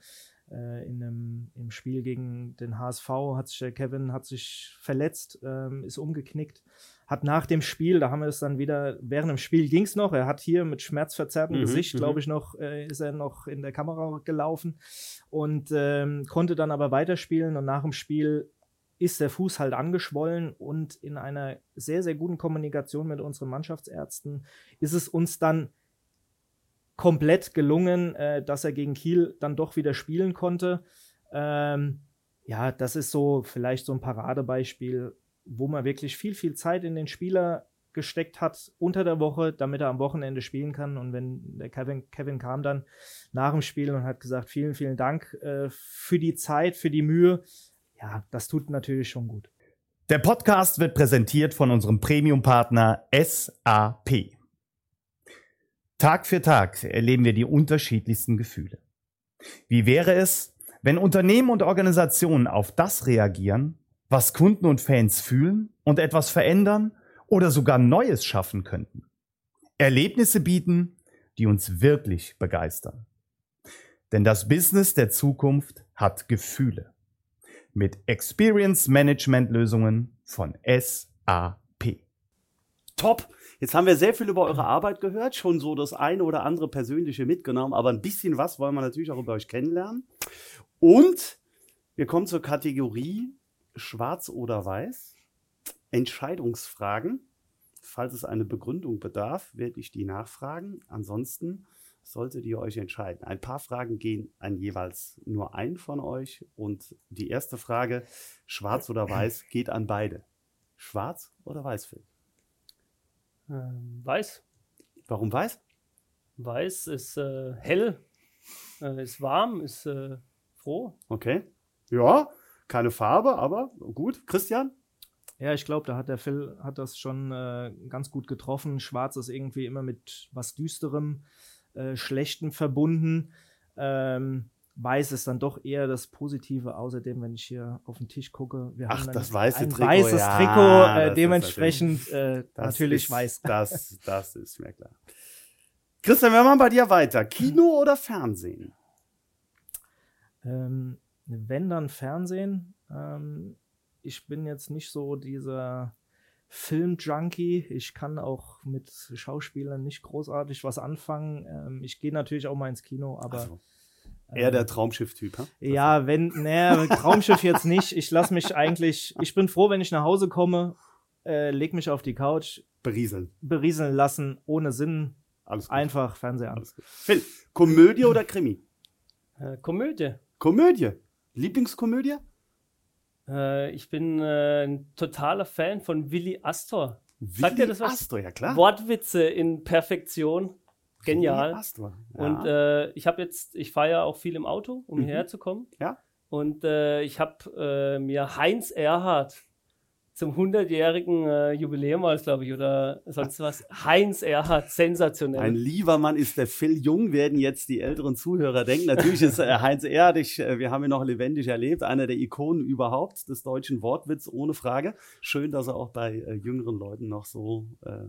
äh, in einem, im Spiel gegen den HSV hat sich der Kevin hat sich verletzt, ähm, ist umgeknickt hat nach dem Spiel, da haben wir es dann wieder, während dem Spiel ging es noch, er hat hier mit schmerzverzerrtem mhm, Gesicht, mhm. glaube ich, noch, äh, ist er noch in der Kamera gelaufen und ähm, konnte dann aber weiterspielen und nach dem Spiel ist der Fuß halt angeschwollen und in einer sehr, sehr guten Kommunikation mit unseren Mannschaftsärzten ist es uns dann komplett gelungen, äh, dass er gegen Kiel dann doch wieder spielen konnte. Ähm, ja, das ist so vielleicht so ein Paradebeispiel wo man wirklich viel, viel Zeit in den Spieler gesteckt hat unter der Woche, damit er am Wochenende spielen kann. Und wenn der Kevin, Kevin kam dann nach dem Spiel und hat gesagt, vielen, vielen Dank äh, für die Zeit, für die Mühe. Ja, das tut natürlich schon gut. Der Podcast wird präsentiert von unserem Premium-Partner SAP. Tag für Tag erleben wir die unterschiedlichsten Gefühle. Wie wäre es, wenn Unternehmen und Organisationen auf das reagieren, was Kunden und Fans fühlen und etwas verändern oder sogar Neues schaffen könnten. Erlebnisse bieten, die uns wirklich begeistern. Denn das Business der Zukunft hat Gefühle. Mit Experience Management Lösungen von SAP. Top! Jetzt haben wir sehr viel über eure Arbeit gehört, schon so das eine oder andere persönliche mitgenommen, aber ein bisschen was wollen wir natürlich auch über euch kennenlernen. Und wir kommen zur Kategorie Schwarz oder Weiß. Entscheidungsfragen. Falls es eine Begründung bedarf, werde ich die nachfragen. Ansonsten solltet ihr euch entscheiden. Ein paar Fragen gehen an jeweils nur einen von euch. Und die erste Frage, schwarz oder weiß, geht an beide. Schwarz oder weiß, Phil? Ähm, weiß. Warum weiß? Weiß ist äh, hell, äh, ist warm, ist äh, froh. Okay. Ja, keine Farbe, aber gut. Christian? Ja, ich glaube, da hat der Phil hat das schon äh, ganz gut getroffen. Schwarz ist irgendwie immer mit was Düsterem, äh, Schlechtem verbunden. Ähm, Weiß ist dann doch eher das Positive. Außerdem, wenn ich hier auf den Tisch gucke, wir Ach, haben das weiße ein Trikot, weißes ja, Trikot, äh, dementsprechend äh, das natürlich ist, weiß. Das, das ist mir klar. Christian, wir machen bei dir weiter. Kino oder Fernsehen? Ähm, wenn dann Fernsehen. Ähm, ich bin jetzt nicht so dieser Film-Junkie. Ich kann auch mit Schauspielern nicht großartig was anfangen. Ähm, ich gehe natürlich auch mal ins Kino, aber. Also, eher der Traumschiff-Typ, ha? Ja, wenn, naja, Traumschiff jetzt nicht. Ich lasse mich eigentlich, ich bin froh, wenn ich nach Hause komme, äh, leg mich auf die Couch. Berieseln. Berieseln lassen, ohne Sinn. Alles gut. Einfach Fernseher an. Phil, Komödie oder Krimi? Äh, Komödie. Komödie. Lieblingskomödie? Äh, ich bin äh, ein totaler Fan von Willy Astor. Willy Sagt ihr das was? Astor, ja klar. Wortwitze in Perfektion. Genial. Willy Astor. Ja. Und äh, ich habe jetzt, ich fahre ja auch viel im Auto, um mhm. hierher zu kommen. Ja. Und äh, ich habe äh, mir Heinz Erhardt zum 100-jährigen äh, Jubiläum war es, glaube ich, oder sonst was. Heinz Erhardt, sensationell. Ein lieber Mann ist der Phil Jung, werden jetzt die älteren Zuhörer denken. Natürlich ist äh, Heinz Erhardt, ich, äh, wir haben ihn noch lebendig erlebt, einer der Ikonen überhaupt des deutschen Wortwitz, ohne Frage. Schön, dass er auch bei äh, jüngeren Leuten noch so äh,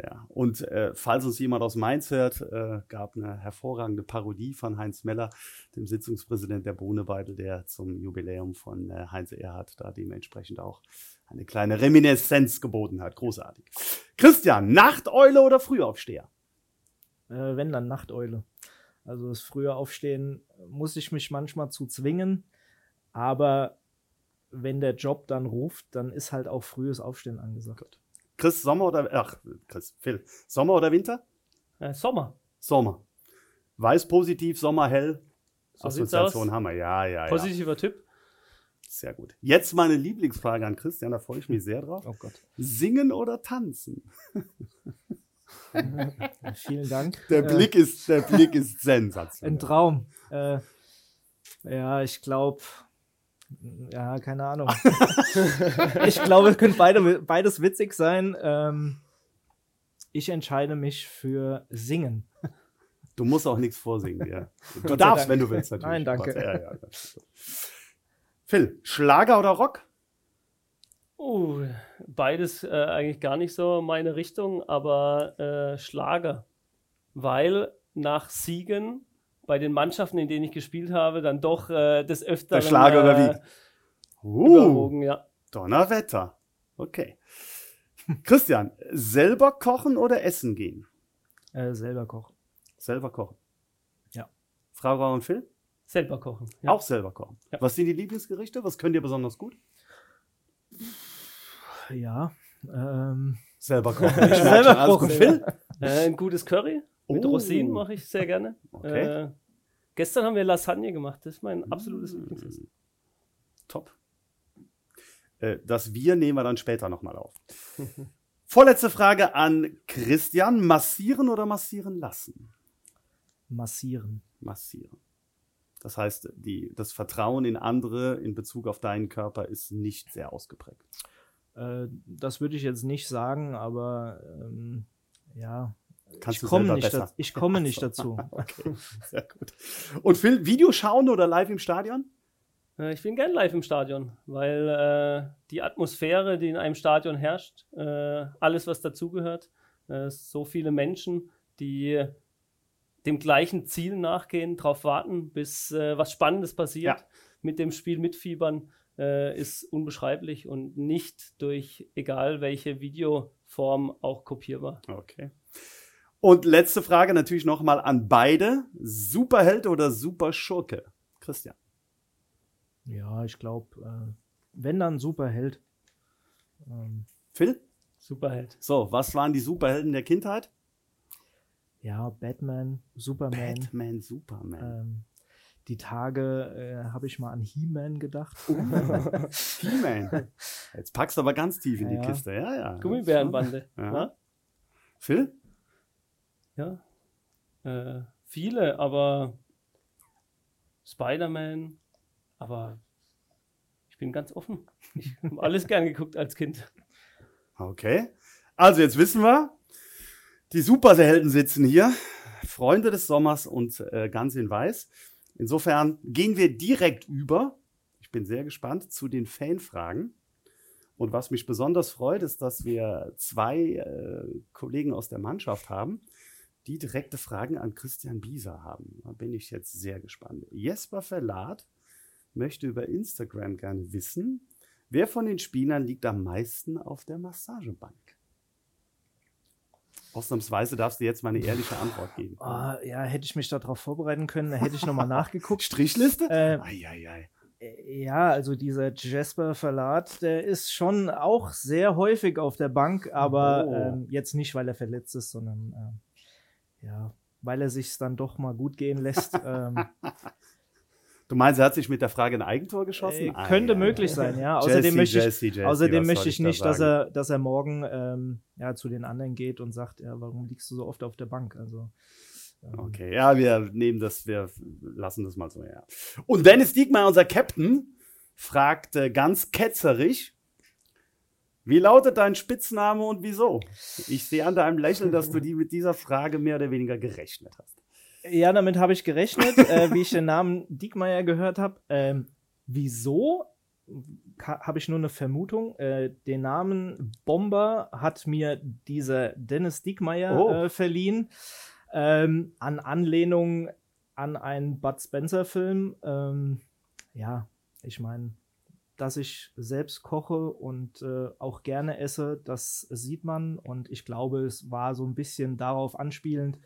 ja, und äh, falls uns jemand aus Mainz hört, äh, gab eine hervorragende Parodie von Heinz Meller, dem Sitzungspräsident der Bohnebeidel, der zum Jubiläum von äh, Heinz Erhardt da dementsprechend auch eine kleine Reminiszenz geboten hat. Großartig. Christian, Nachteule oder Frühaufsteher? Äh, wenn dann Nachteule. Also das frühe Aufstehen muss ich mich manchmal zu zwingen, aber wenn der Job dann ruft, dann ist halt auch frühes Aufstehen angesagt. Gut. Chris, Sommer oder, ach, Chris, Phil, Sommer oder Winter? Äh, Sommer. Sommer. Weiß positiv, Sommer hell. So Assoziation haben wir, ja, ja, ja. Positiver Tipp. Sehr gut. Jetzt meine Lieblingsfrage an Christian, da freue ich mich sehr drauf. Oh Gott. Singen oder tanzen? Vielen Dank. Der Blick äh, ist, der Blick ist sensationell. Ein Traum. Äh, ja, ich glaube, ja, keine Ahnung. ich glaube, es könnte beide, beides witzig sein. Ähm, Ich entscheide mich für Singen. Du musst auch nichts vorsingen, ja. Du darfst, wenn du willst, natürlich. Nein, danke. Ja, ja, Phil, Schlager oder Rock? Uh, beides äh, eigentlich gar nicht so meine Richtung, aber äh, Schlager. Weil nach Siegen bei den Mannschaften, in denen ich gespielt habe, dann doch äh, des Öfteren. Der Schlager äh, überwiegt. Uh, überwogen, ja. Donnerwetter. Okay. Christian, selber kochen oder essen gehen? Äh, selber kochen. Selber kochen. Ja. Frau Rau und Phil? Selber kochen. Ja. Auch selber kochen. Ja. Was sind die Lieblingsgerichte? Was könnt ihr besonders gut? Ja. Ähm, Selber kochen. Selber kochen. Phil? Äh, ein gutes Curry mit Oh. Rosinen mache ich sehr gerne. Okay. Äh, gestern haben wir Lasagne gemacht. Das ist mein absolutes Lieblingsessen. Top. Äh, Das Wir nehmen wir dann später nochmal auf. Vorletzte Frage an Christian. Massieren oder massieren lassen? massieren. Massieren. Das heißt, die, das Vertrauen in andere in Bezug auf deinen Körper ist nicht sehr ausgeprägt. Äh, das würde ich jetzt nicht sagen, aber ähm, ja. Kannst ich du komme nicht, besser. da, ich komme nicht so. dazu. Okay, sehr gut. Und Phil, Video schauen oder live im Stadion? Äh, ich bin gern live im Stadion, weil äh, die Atmosphäre, die in einem Stadion herrscht, äh, alles, was dazugehört, äh, so viele Menschen, die dem gleichen Ziel nachgehen, darauf warten, bis äh, was Spannendes passiert, Ja. mit dem Spiel mitfiebern, äh, ist unbeschreiblich und nicht durch egal welche Videoform auch kopierbar. Okay. Und letzte Frage natürlich nochmal an beide. Superheld oder Superschurke? Christian. Ja, ich glaube, äh, wenn dann Superheld. Ähm, Phil? Superheld. So, was waren die Superhelden der Kindheit? ja, Batman, Superman. Batman, Superman. Ähm, die Tage äh, habe ich mal an He-Man gedacht. He-Man. Jetzt packst du aber ganz tief in die Ja. Kiste. Ja, ja. Gummibärenbande. Ja. Ja. Phil? Ja. Äh, viele, aber Spider-Man, aber ich bin ganz offen. Ich habe alles gern geguckt als Kind. Okay. Also jetzt wissen wir, die Superhelden sitzen hier, Freunde des Sommers und äh, ganz in Weiß. Insofern gehen wir direkt über. Ich bin sehr gespannt zu den Fanfragen. Und was mich besonders freut, ist, dass wir zwei äh, Kollegen aus der Mannschaft haben, die direkte Fragen an Christian Bieser haben. Da bin ich jetzt sehr gespannt. Jesper Verlat möchte über Instagram gerne wissen, wer von den Spielern liegt am meisten auf der Massagebank? Ausnahmsweise darfst du jetzt mal eine ehrliche Antwort geben. Ah, ja, hätte ich mich darauf vorbereiten können, hätte ich nochmal nachgeguckt. Strichliste? Äh, Eieiei. Äh, Ja, also dieser Jasper Verlat, der ist schon auch sehr häufig auf der Bank, aber Oh. ähm, jetzt nicht, weil er verletzt ist, sondern ähm, ja, weil er sich dann doch mal gut gehen lässt. ähm, Du meinst, er hat sich mit der Frage ein Eigentor geschossen? äh, könnte Eieiei. möglich sein, ja. Jesse, Außerdem möchte ich, Jesse, Jesse, außerdem möchte ich da nicht, dass sagen? er, dass er morgen ähm, ja, zu den anderen geht und sagt, ja, warum liegst du so oft auf der Bank? Also ähm, Okay, ja, wir nehmen das, wir lassen das mal so, ja. Und Dennis Diekmeyer, unser Captain, fragt äh, ganz ketzerig, wie lautet dein Spitzname und wieso? Ich sehe an deinem Lächeln, dass du die mit dieser Frage mehr oder weniger gerechnet hast. Ja, damit habe ich gerechnet, äh, wie ich den Namen Diekmeyer gehört habe. Ähm, wieso? Habe ich nur eine Vermutung. Äh, den Namen Bomber hat mir dieser Dennis Diekmeyer Oh. äh, verliehen. Ähm, an Anlehnung an einen Bud Spencer-Film. Ähm, ja, ich meine, dass ich selbst koche und äh, auch gerne esse, das sieht man. Und ich glaube, es war so ein bisschen darauf anspielend.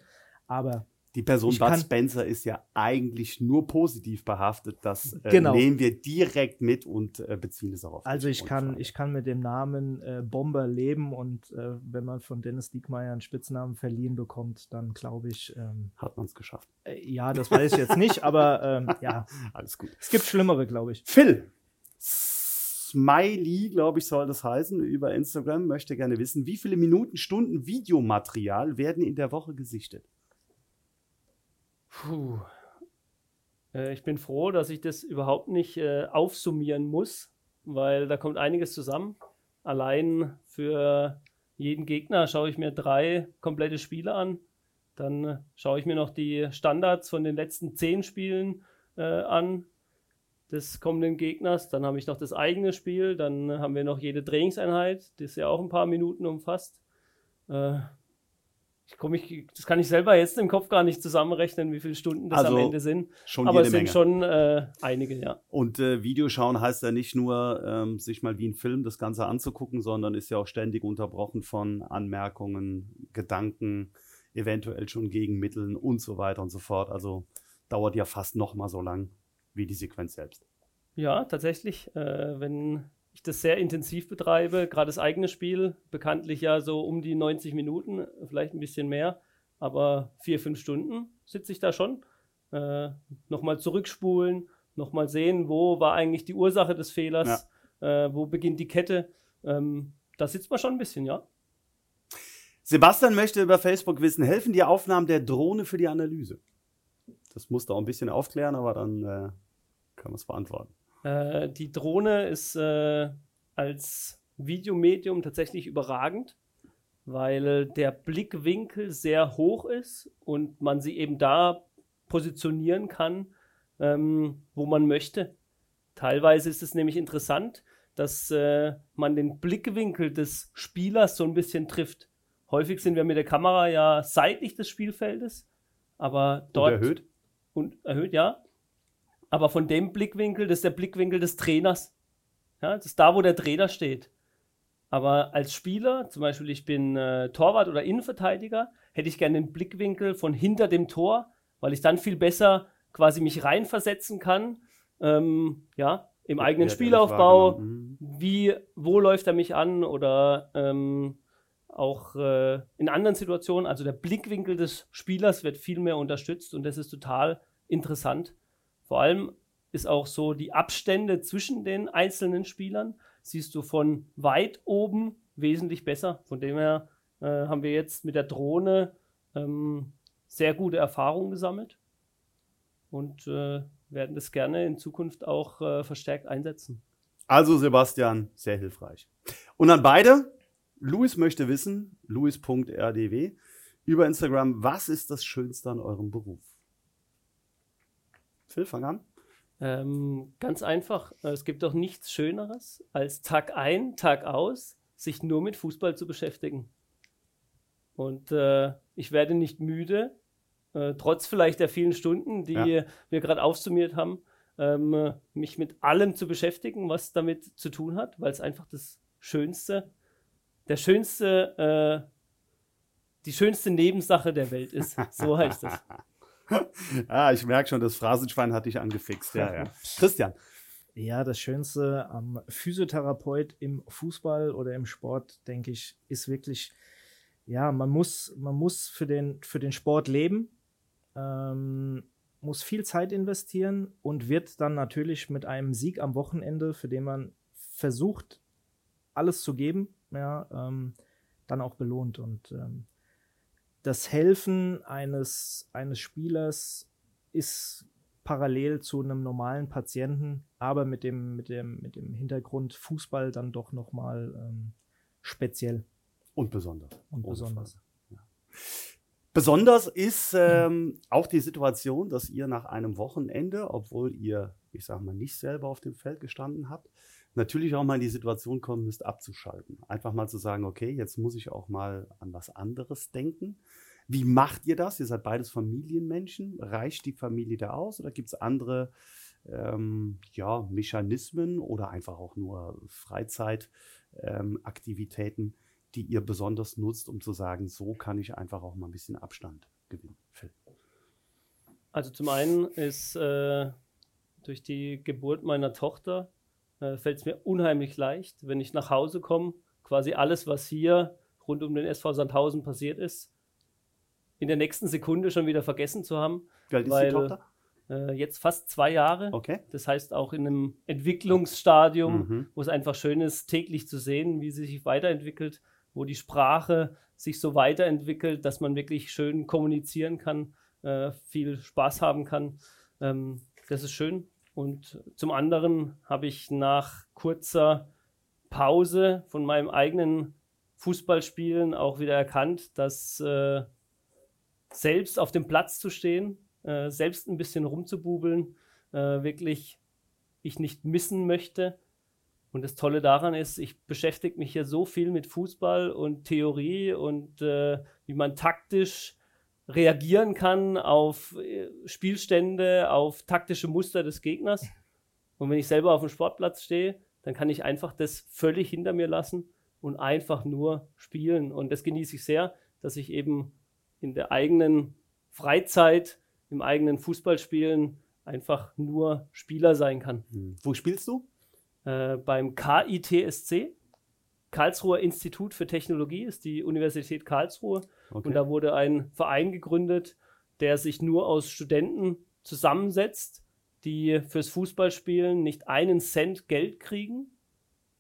Aber Die Person Bud Spencer ist ja eigentlich nur positiv behaftet. Das äh, Genau. nehmen wir direkt mit und äh, beziehen es auch auf. Also ich kann, ich kann mit dem Namen äh, Bomber leben und äh, wenn man von Dennis Diekmeyer einen Spitznamen verliehen bekommt, dann glaube ich, ähm. Hat man es geschafft. äh, ja, das weiß ich jetzt nicht, aber ähm, ja, Alles gut. es gibt schlimmere, glaube ich. Phil. Smiley, glaube ich, soll das heißen, über Instagram, möchte gerne wissen, wie viele Minuten, Stunden Videomaterial werden in der Woche gesichtet? Puh. Äh, ich bin froh, dass ich das überhaupt nicht äh, aufsummieren muss, weil da kommt einiges zusammen. Allein für jeden Gegner schaue ich mir drei komplette Spiele an. Dann schaue ich mir noch die Standards von den letzten zehn Spielen äh, an des kommenden Gegners. Dann habe ich noch das eigene Spiel. Dann haben wir noch jede Trainingseinheit, das ja auch ein paar Minuten umfasst. Äh, ich komme ich, das kann ich selber jetzt im Kopf gar nicht zusammenrechnen, wie viele Stunden das also am Ende sind. Schon Aber es sind Menge. schon äh, einige, ja. Und äh, Videoschauen heißt ja nicht nur, ähm, sich mal wie ein Film das Ganze anzugucken, sondern ist ja auch ständig unterbrochen von Anmerkungen, Gedanken, eventuell schon Gegenmitteln und so weiter und so fort. Also dauert ja fast noch mal so lang wie die Sequenz selbst. Ja, tatsächlich. Äh, wenn ich das sehr intensiv betreibe, gerade das eigene Spiel, bekanntlich ja so um die 90 Minuten, vielleicht ein bisschen mehr, aber vier, fünf Stunden sitze ich da schon. Äh, nochmal zurückspulen, nochmal sehen, wo war eigentlich die Ursache des Fehlers, ja. äh, wo beginnt die Kette. Ähm, da sitzt man schon ein bisschen, ja. Sebastian möchte über Facebook wissen, helfen die Aufnahmen der Drohne für die Analyse? Das musst du auch ein bisschen aufklären, aber dann äh, können wir es beantworten. Äh, die Drohne ist äh, als Videomedium tatsächlich überragend, weil der Blickwinkel sehr hoch ist und man sie eben da positionieren kann, ähm, wo man möchte. Teilweise ist es nämlich interessant, dass äh, man den Blickwinkel des Spielers so ein bisschen trifft. Häufig sind wir mit der Kamera ja seitlich des Spielfeldes, aber dort. Und erhöht? Und erhöht, ja. Aber von dem Blickwinkel, das ist der Blickwinkel des Trainers. Ja, das ist da, wo der Trainer steht. Aber als Spieler, zum Beispiel ich bin äh, Torwart oder Innenverteidiger, hätte ich gerne den Blickwinkel von hinter dem Tor, weil ich dann viel besser quasi mich reinversetzen kann. Ähm, ja, im eigenen ja, Spielaufbau. Mhm. Wie, wo läuft er mich an oder ähm, auch äh, in anderen Situationen. Also der Blickwinkel des Spielers wird viel mehr unterstützt und das ist total interessant. Vor allem ist auch so die Abstände zwischen den einzelnen Spielern, siehst du von weit oben wesentlich besser. Von dem her äh, haben wir jetzt mit der Drohne ähm, sehr gute Erfahrungen gesammelt und äh, werden das gerne in Zukunft auch äh, verstärkt einsetzen. Also Sebastian, sehr hilfreich. Und an beide, Luis möchte wissen, luis.rdw, über Instagram, was ist das Schönste an eurem Beruf? Phil, fang an. Ähm, ganz einfach. Es gibt doch nichts Schöneres, als Tag ein, Tag aus, sich nur mit Fußball zu beschäftigen. Und äh, ich werde nicht müde, äh, trotz vielleicht der vielen Stunden, die ja. wir gerade aufsummiert haben, ähm, mich mit allem zu beschäftigen, was damit zu tun hat, weil es einfach das Schönste, der schönste, äh, die schönste Nebensache der Welt ist. So heißt das. ah, ich merke schon, das Phrasenschwein hat dich angefixt. Ja, ja. Christian. Ja, das Schönste am Physiotherapeut im Fußball oder im Sport, denke ich, ist wirklich, ja, man muss, man muss für den, für den Sport leben, ähm, muss viel Zeit investieren und wird dann natürlich mit einem Sieg am Wochenende, für den man versucht, alles zu geben, ja, ähm, dann auch belohnt. Und ähm, das Helfen eines, eines Spielers ist parallel zu einem normalen Patienten, aber mit dem, mit dem, mit dem Hintergrund Fußball dann doch nochmal ähm, speziell. Und besonders. Und besonders. Ja. Besonders ist ähm, auch die Situation, dass ihr nach einem Wochenende, obwohl ihr, ich sag mal, nicht selber auf dem Feld gestanden habt, natürlich auch mal in die Situation kommen müsst, abzuschalten. Einfach mal zu sagen, okay, jetzt muss ich auch mal an was anderes denken. Wie macht ihr das? Ihr seid beides Familienmenschen. Reicht die Familie da aus oder gibt es andere ähm, ja, Mechanismen oder einfach auch nur Freizeitaktivitäten, ähm, die ihr besonders nutzt, um zu sagen, so kann ich einfach auch mal ein bisschen Abstand gewinnen? Phil. Also zum einen ist äh, durch die Geburt meiner Tochter äh, fällt es mir unheimlich leicht, wenn ich nach Hause komme, quasi alles, was hier rund um den SV Sandhausen passiert ist, in der nächsten Sekunde schon wieder vergessen zu haben. Wie alt ist die Tochter? Äh, jetzt fast zwei Jahre. Okay. Das heißt auch in einem Entwicklungsstadium, mhm. wo es einfach schön ist, täglich zu sehen, wie sie sich weiterentwickelt, wo die Sprache sich so weiterentwickelt, dass man wirklich schön kommunizieren kann, äh, viel Spaß haben kann. Ähm, das ist schön. Und zum anderen habe ich nach kurzer Pause von meinem eigenen Fußballspielen auch wieder erkannt, dass äh, selbst auf dem Platz zu stehen, äh, selbst ein bisschen rumzububeln, äh, wirklich ich nicht missen möchte. Und das Tolle daran ist, ich beschäftige mich hier so viel mit Fußball und Theorie und äh, wie man taktisch reagieren kann auf äh, Spielstände, auf taktische Muster des Gegners. Und wenn ich selber auf dem Sportplatz stehe, dann kann ich einfach das völlig hinter mir lassen und einfach nur spielen. Und das genieße ich sehr, dass ich eben in der eigenen Freizeit, im eigenen Fußballspielen einfach nur Spieler sein kann. Hm. Wo spielst du? Äh, beim KITSC, Karlsruher Institut für Technologie, ist die Universität Karlsruhe. Okay. Und da wurde ein Verein gegründet, der sich nur aus Studenten zusammensetzt, die fürs Fußballspielen nicht einen Cent Geld kriegen.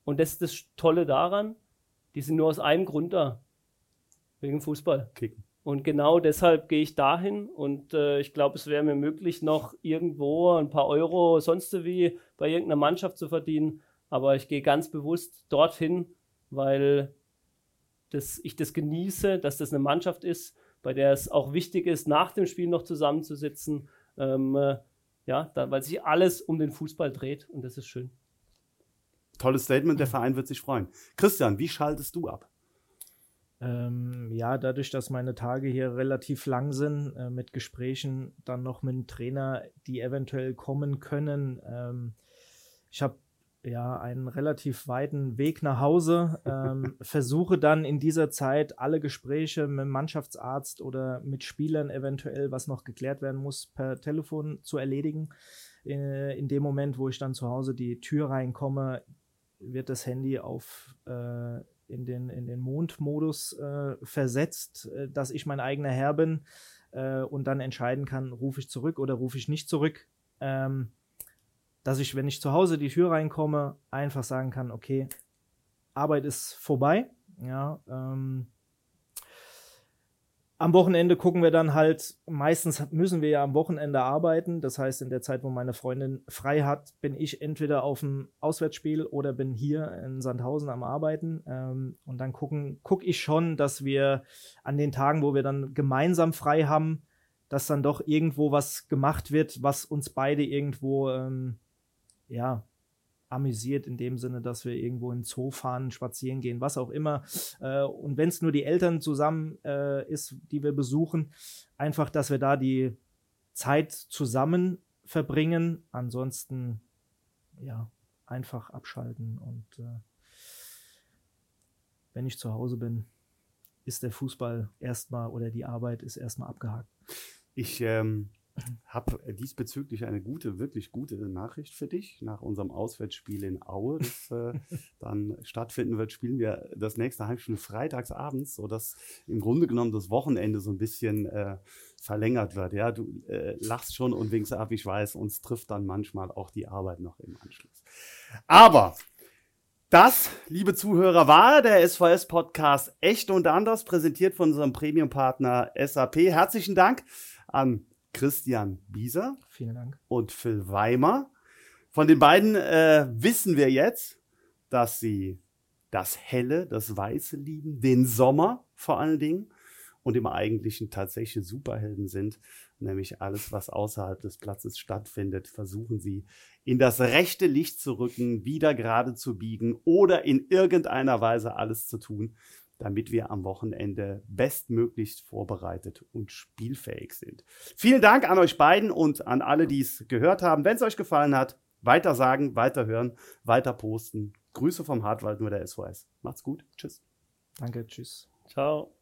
Und das ist das Tolle daran, die sind nur aus einem Grund da. Wegen Fußball. Kicken. Und genau deshalb gehe ich dahin und äh, ich glaube, es wäre mir möglich, noch irgendwo ein paar Euro sonst wie bei irgendeiner Mannschaft zu verdienen. Aber ich gehe ganz bewusst dorthin, weil das, ich das genieße, dass das eine Mannschaft ist, bei der es auch wichtig ist, nach dem Spiel noch zusammenzusitzen. Ähm, äh, ja, da, weil sich alles um den Fußball dreht und das ist schön. Tolles Statement, der Verein wird sich freuen. Christian, wie schaltest du ab? Ähm, ja, dadurch, dass meine Tage hier relativ lang sind, äh, mit Gesprächen dann noch mit dem Trainer, die eventuell kommen können. Ähm, ich habe ja einen relativ weiten Weg nach Hause, ähm, versuche dann in dieser Zeit alle Gespräche mit dem Mannschaftsarzt oder mit Spielern eventuell, was noch geklärt werden muss, per Telefon zu erledigen. Äh, in dem Moment, wo ich dann zu Hause die Tür reinkomme, wird das Handy auf äh, in den, in den Mondmodus äh, versetzt, äh, dass ich mein eigener Herr bin äh, und dann entscheiden kann, rufe ich zurück oder rufe ich nicht zurück. Ähm, dass ich, wenn ich zu Hause die Tür reinkomme, einfach sagen kann, okay, Arbeit ist vorbei. Ja, ähm, am Wochenende gucken wir dann halt, meistens müssen wir ja am Wochenende arbeiten. Das heißt, in der Zeit, wo meine Freundin frei hat, bin ich entweder auf dem Auswärtsspiel oder bin hier in Sandhausen am Arbeiten. Ähm, und dann gucken, gucke ich schon, dass wir an den Tagen, wo wir dann gemeinsam frei haben, dass dann doch irgendwo was gemacht wird, was uns beide irgendwo, ähm, ja, amüsiert in dem Sinne, dass wir irgendwo in den Zoo fahren, spazieren gehen, was auch immer. Äh, und wenn es nur die Eltern zusammen äh, ist, die wir besuchen, einfach, dass wir da die Zeit zusammen verbringen. Ansonsten, ja, einfach abschalten und äh, wenn ich zu Hause bin, ist der Fußball erstmal oder die Arbeit ist erstmal abgehakt. Ich ähm, habe diesbezüglich eine gute, wirklich gute Nachricht für dich. Nach unserem Auswärtsspiel in Aue, das äh, dann stattfinden wird, spielen wir das nächste Heimspiel freitags abends, sodass im Grunde genommen das Wochenende so ein bisschen äh, verlängert wird. Ja, du äh, lachst schon und winkst ab, ich weiß, uns trifft dann manchmal auch die Arbeit noch im Anschluss. Aber das, liebe Zuhörer, war der SVS-Podcast Echt und Anders, präsentiert von unserem Premium-Partner SAP. Herzlichen Dank an Christian Bieser. Vielen Dank. Und Phil Weimer. Von den beiden äh, wissen wir jetzt, dass sie das Helle, das Weiße lieben, den Sommer vor allen Dingen und im Eigentlichen tatsächlich Superhelden sind. Nämlich alles, was außerhalb des Platzes stattfindet, versuchen sie in das rechte Licht zu rücken, wieder gerade zu biegen oder in irgendeiner Weise alles zu tun, damit wir am Wochenende bestmöglichst vorbereitet und spielfähig sind. Vielen Dank an euch beiden und an alle, die es gehört haben. Wenn es euch gefallen hat, weiter sagen, weiter hören, weiter posten. Grüße vom Hartwald nur der SOS. Macht's gut. Tschüss. Danke. Tschüss. Ciao.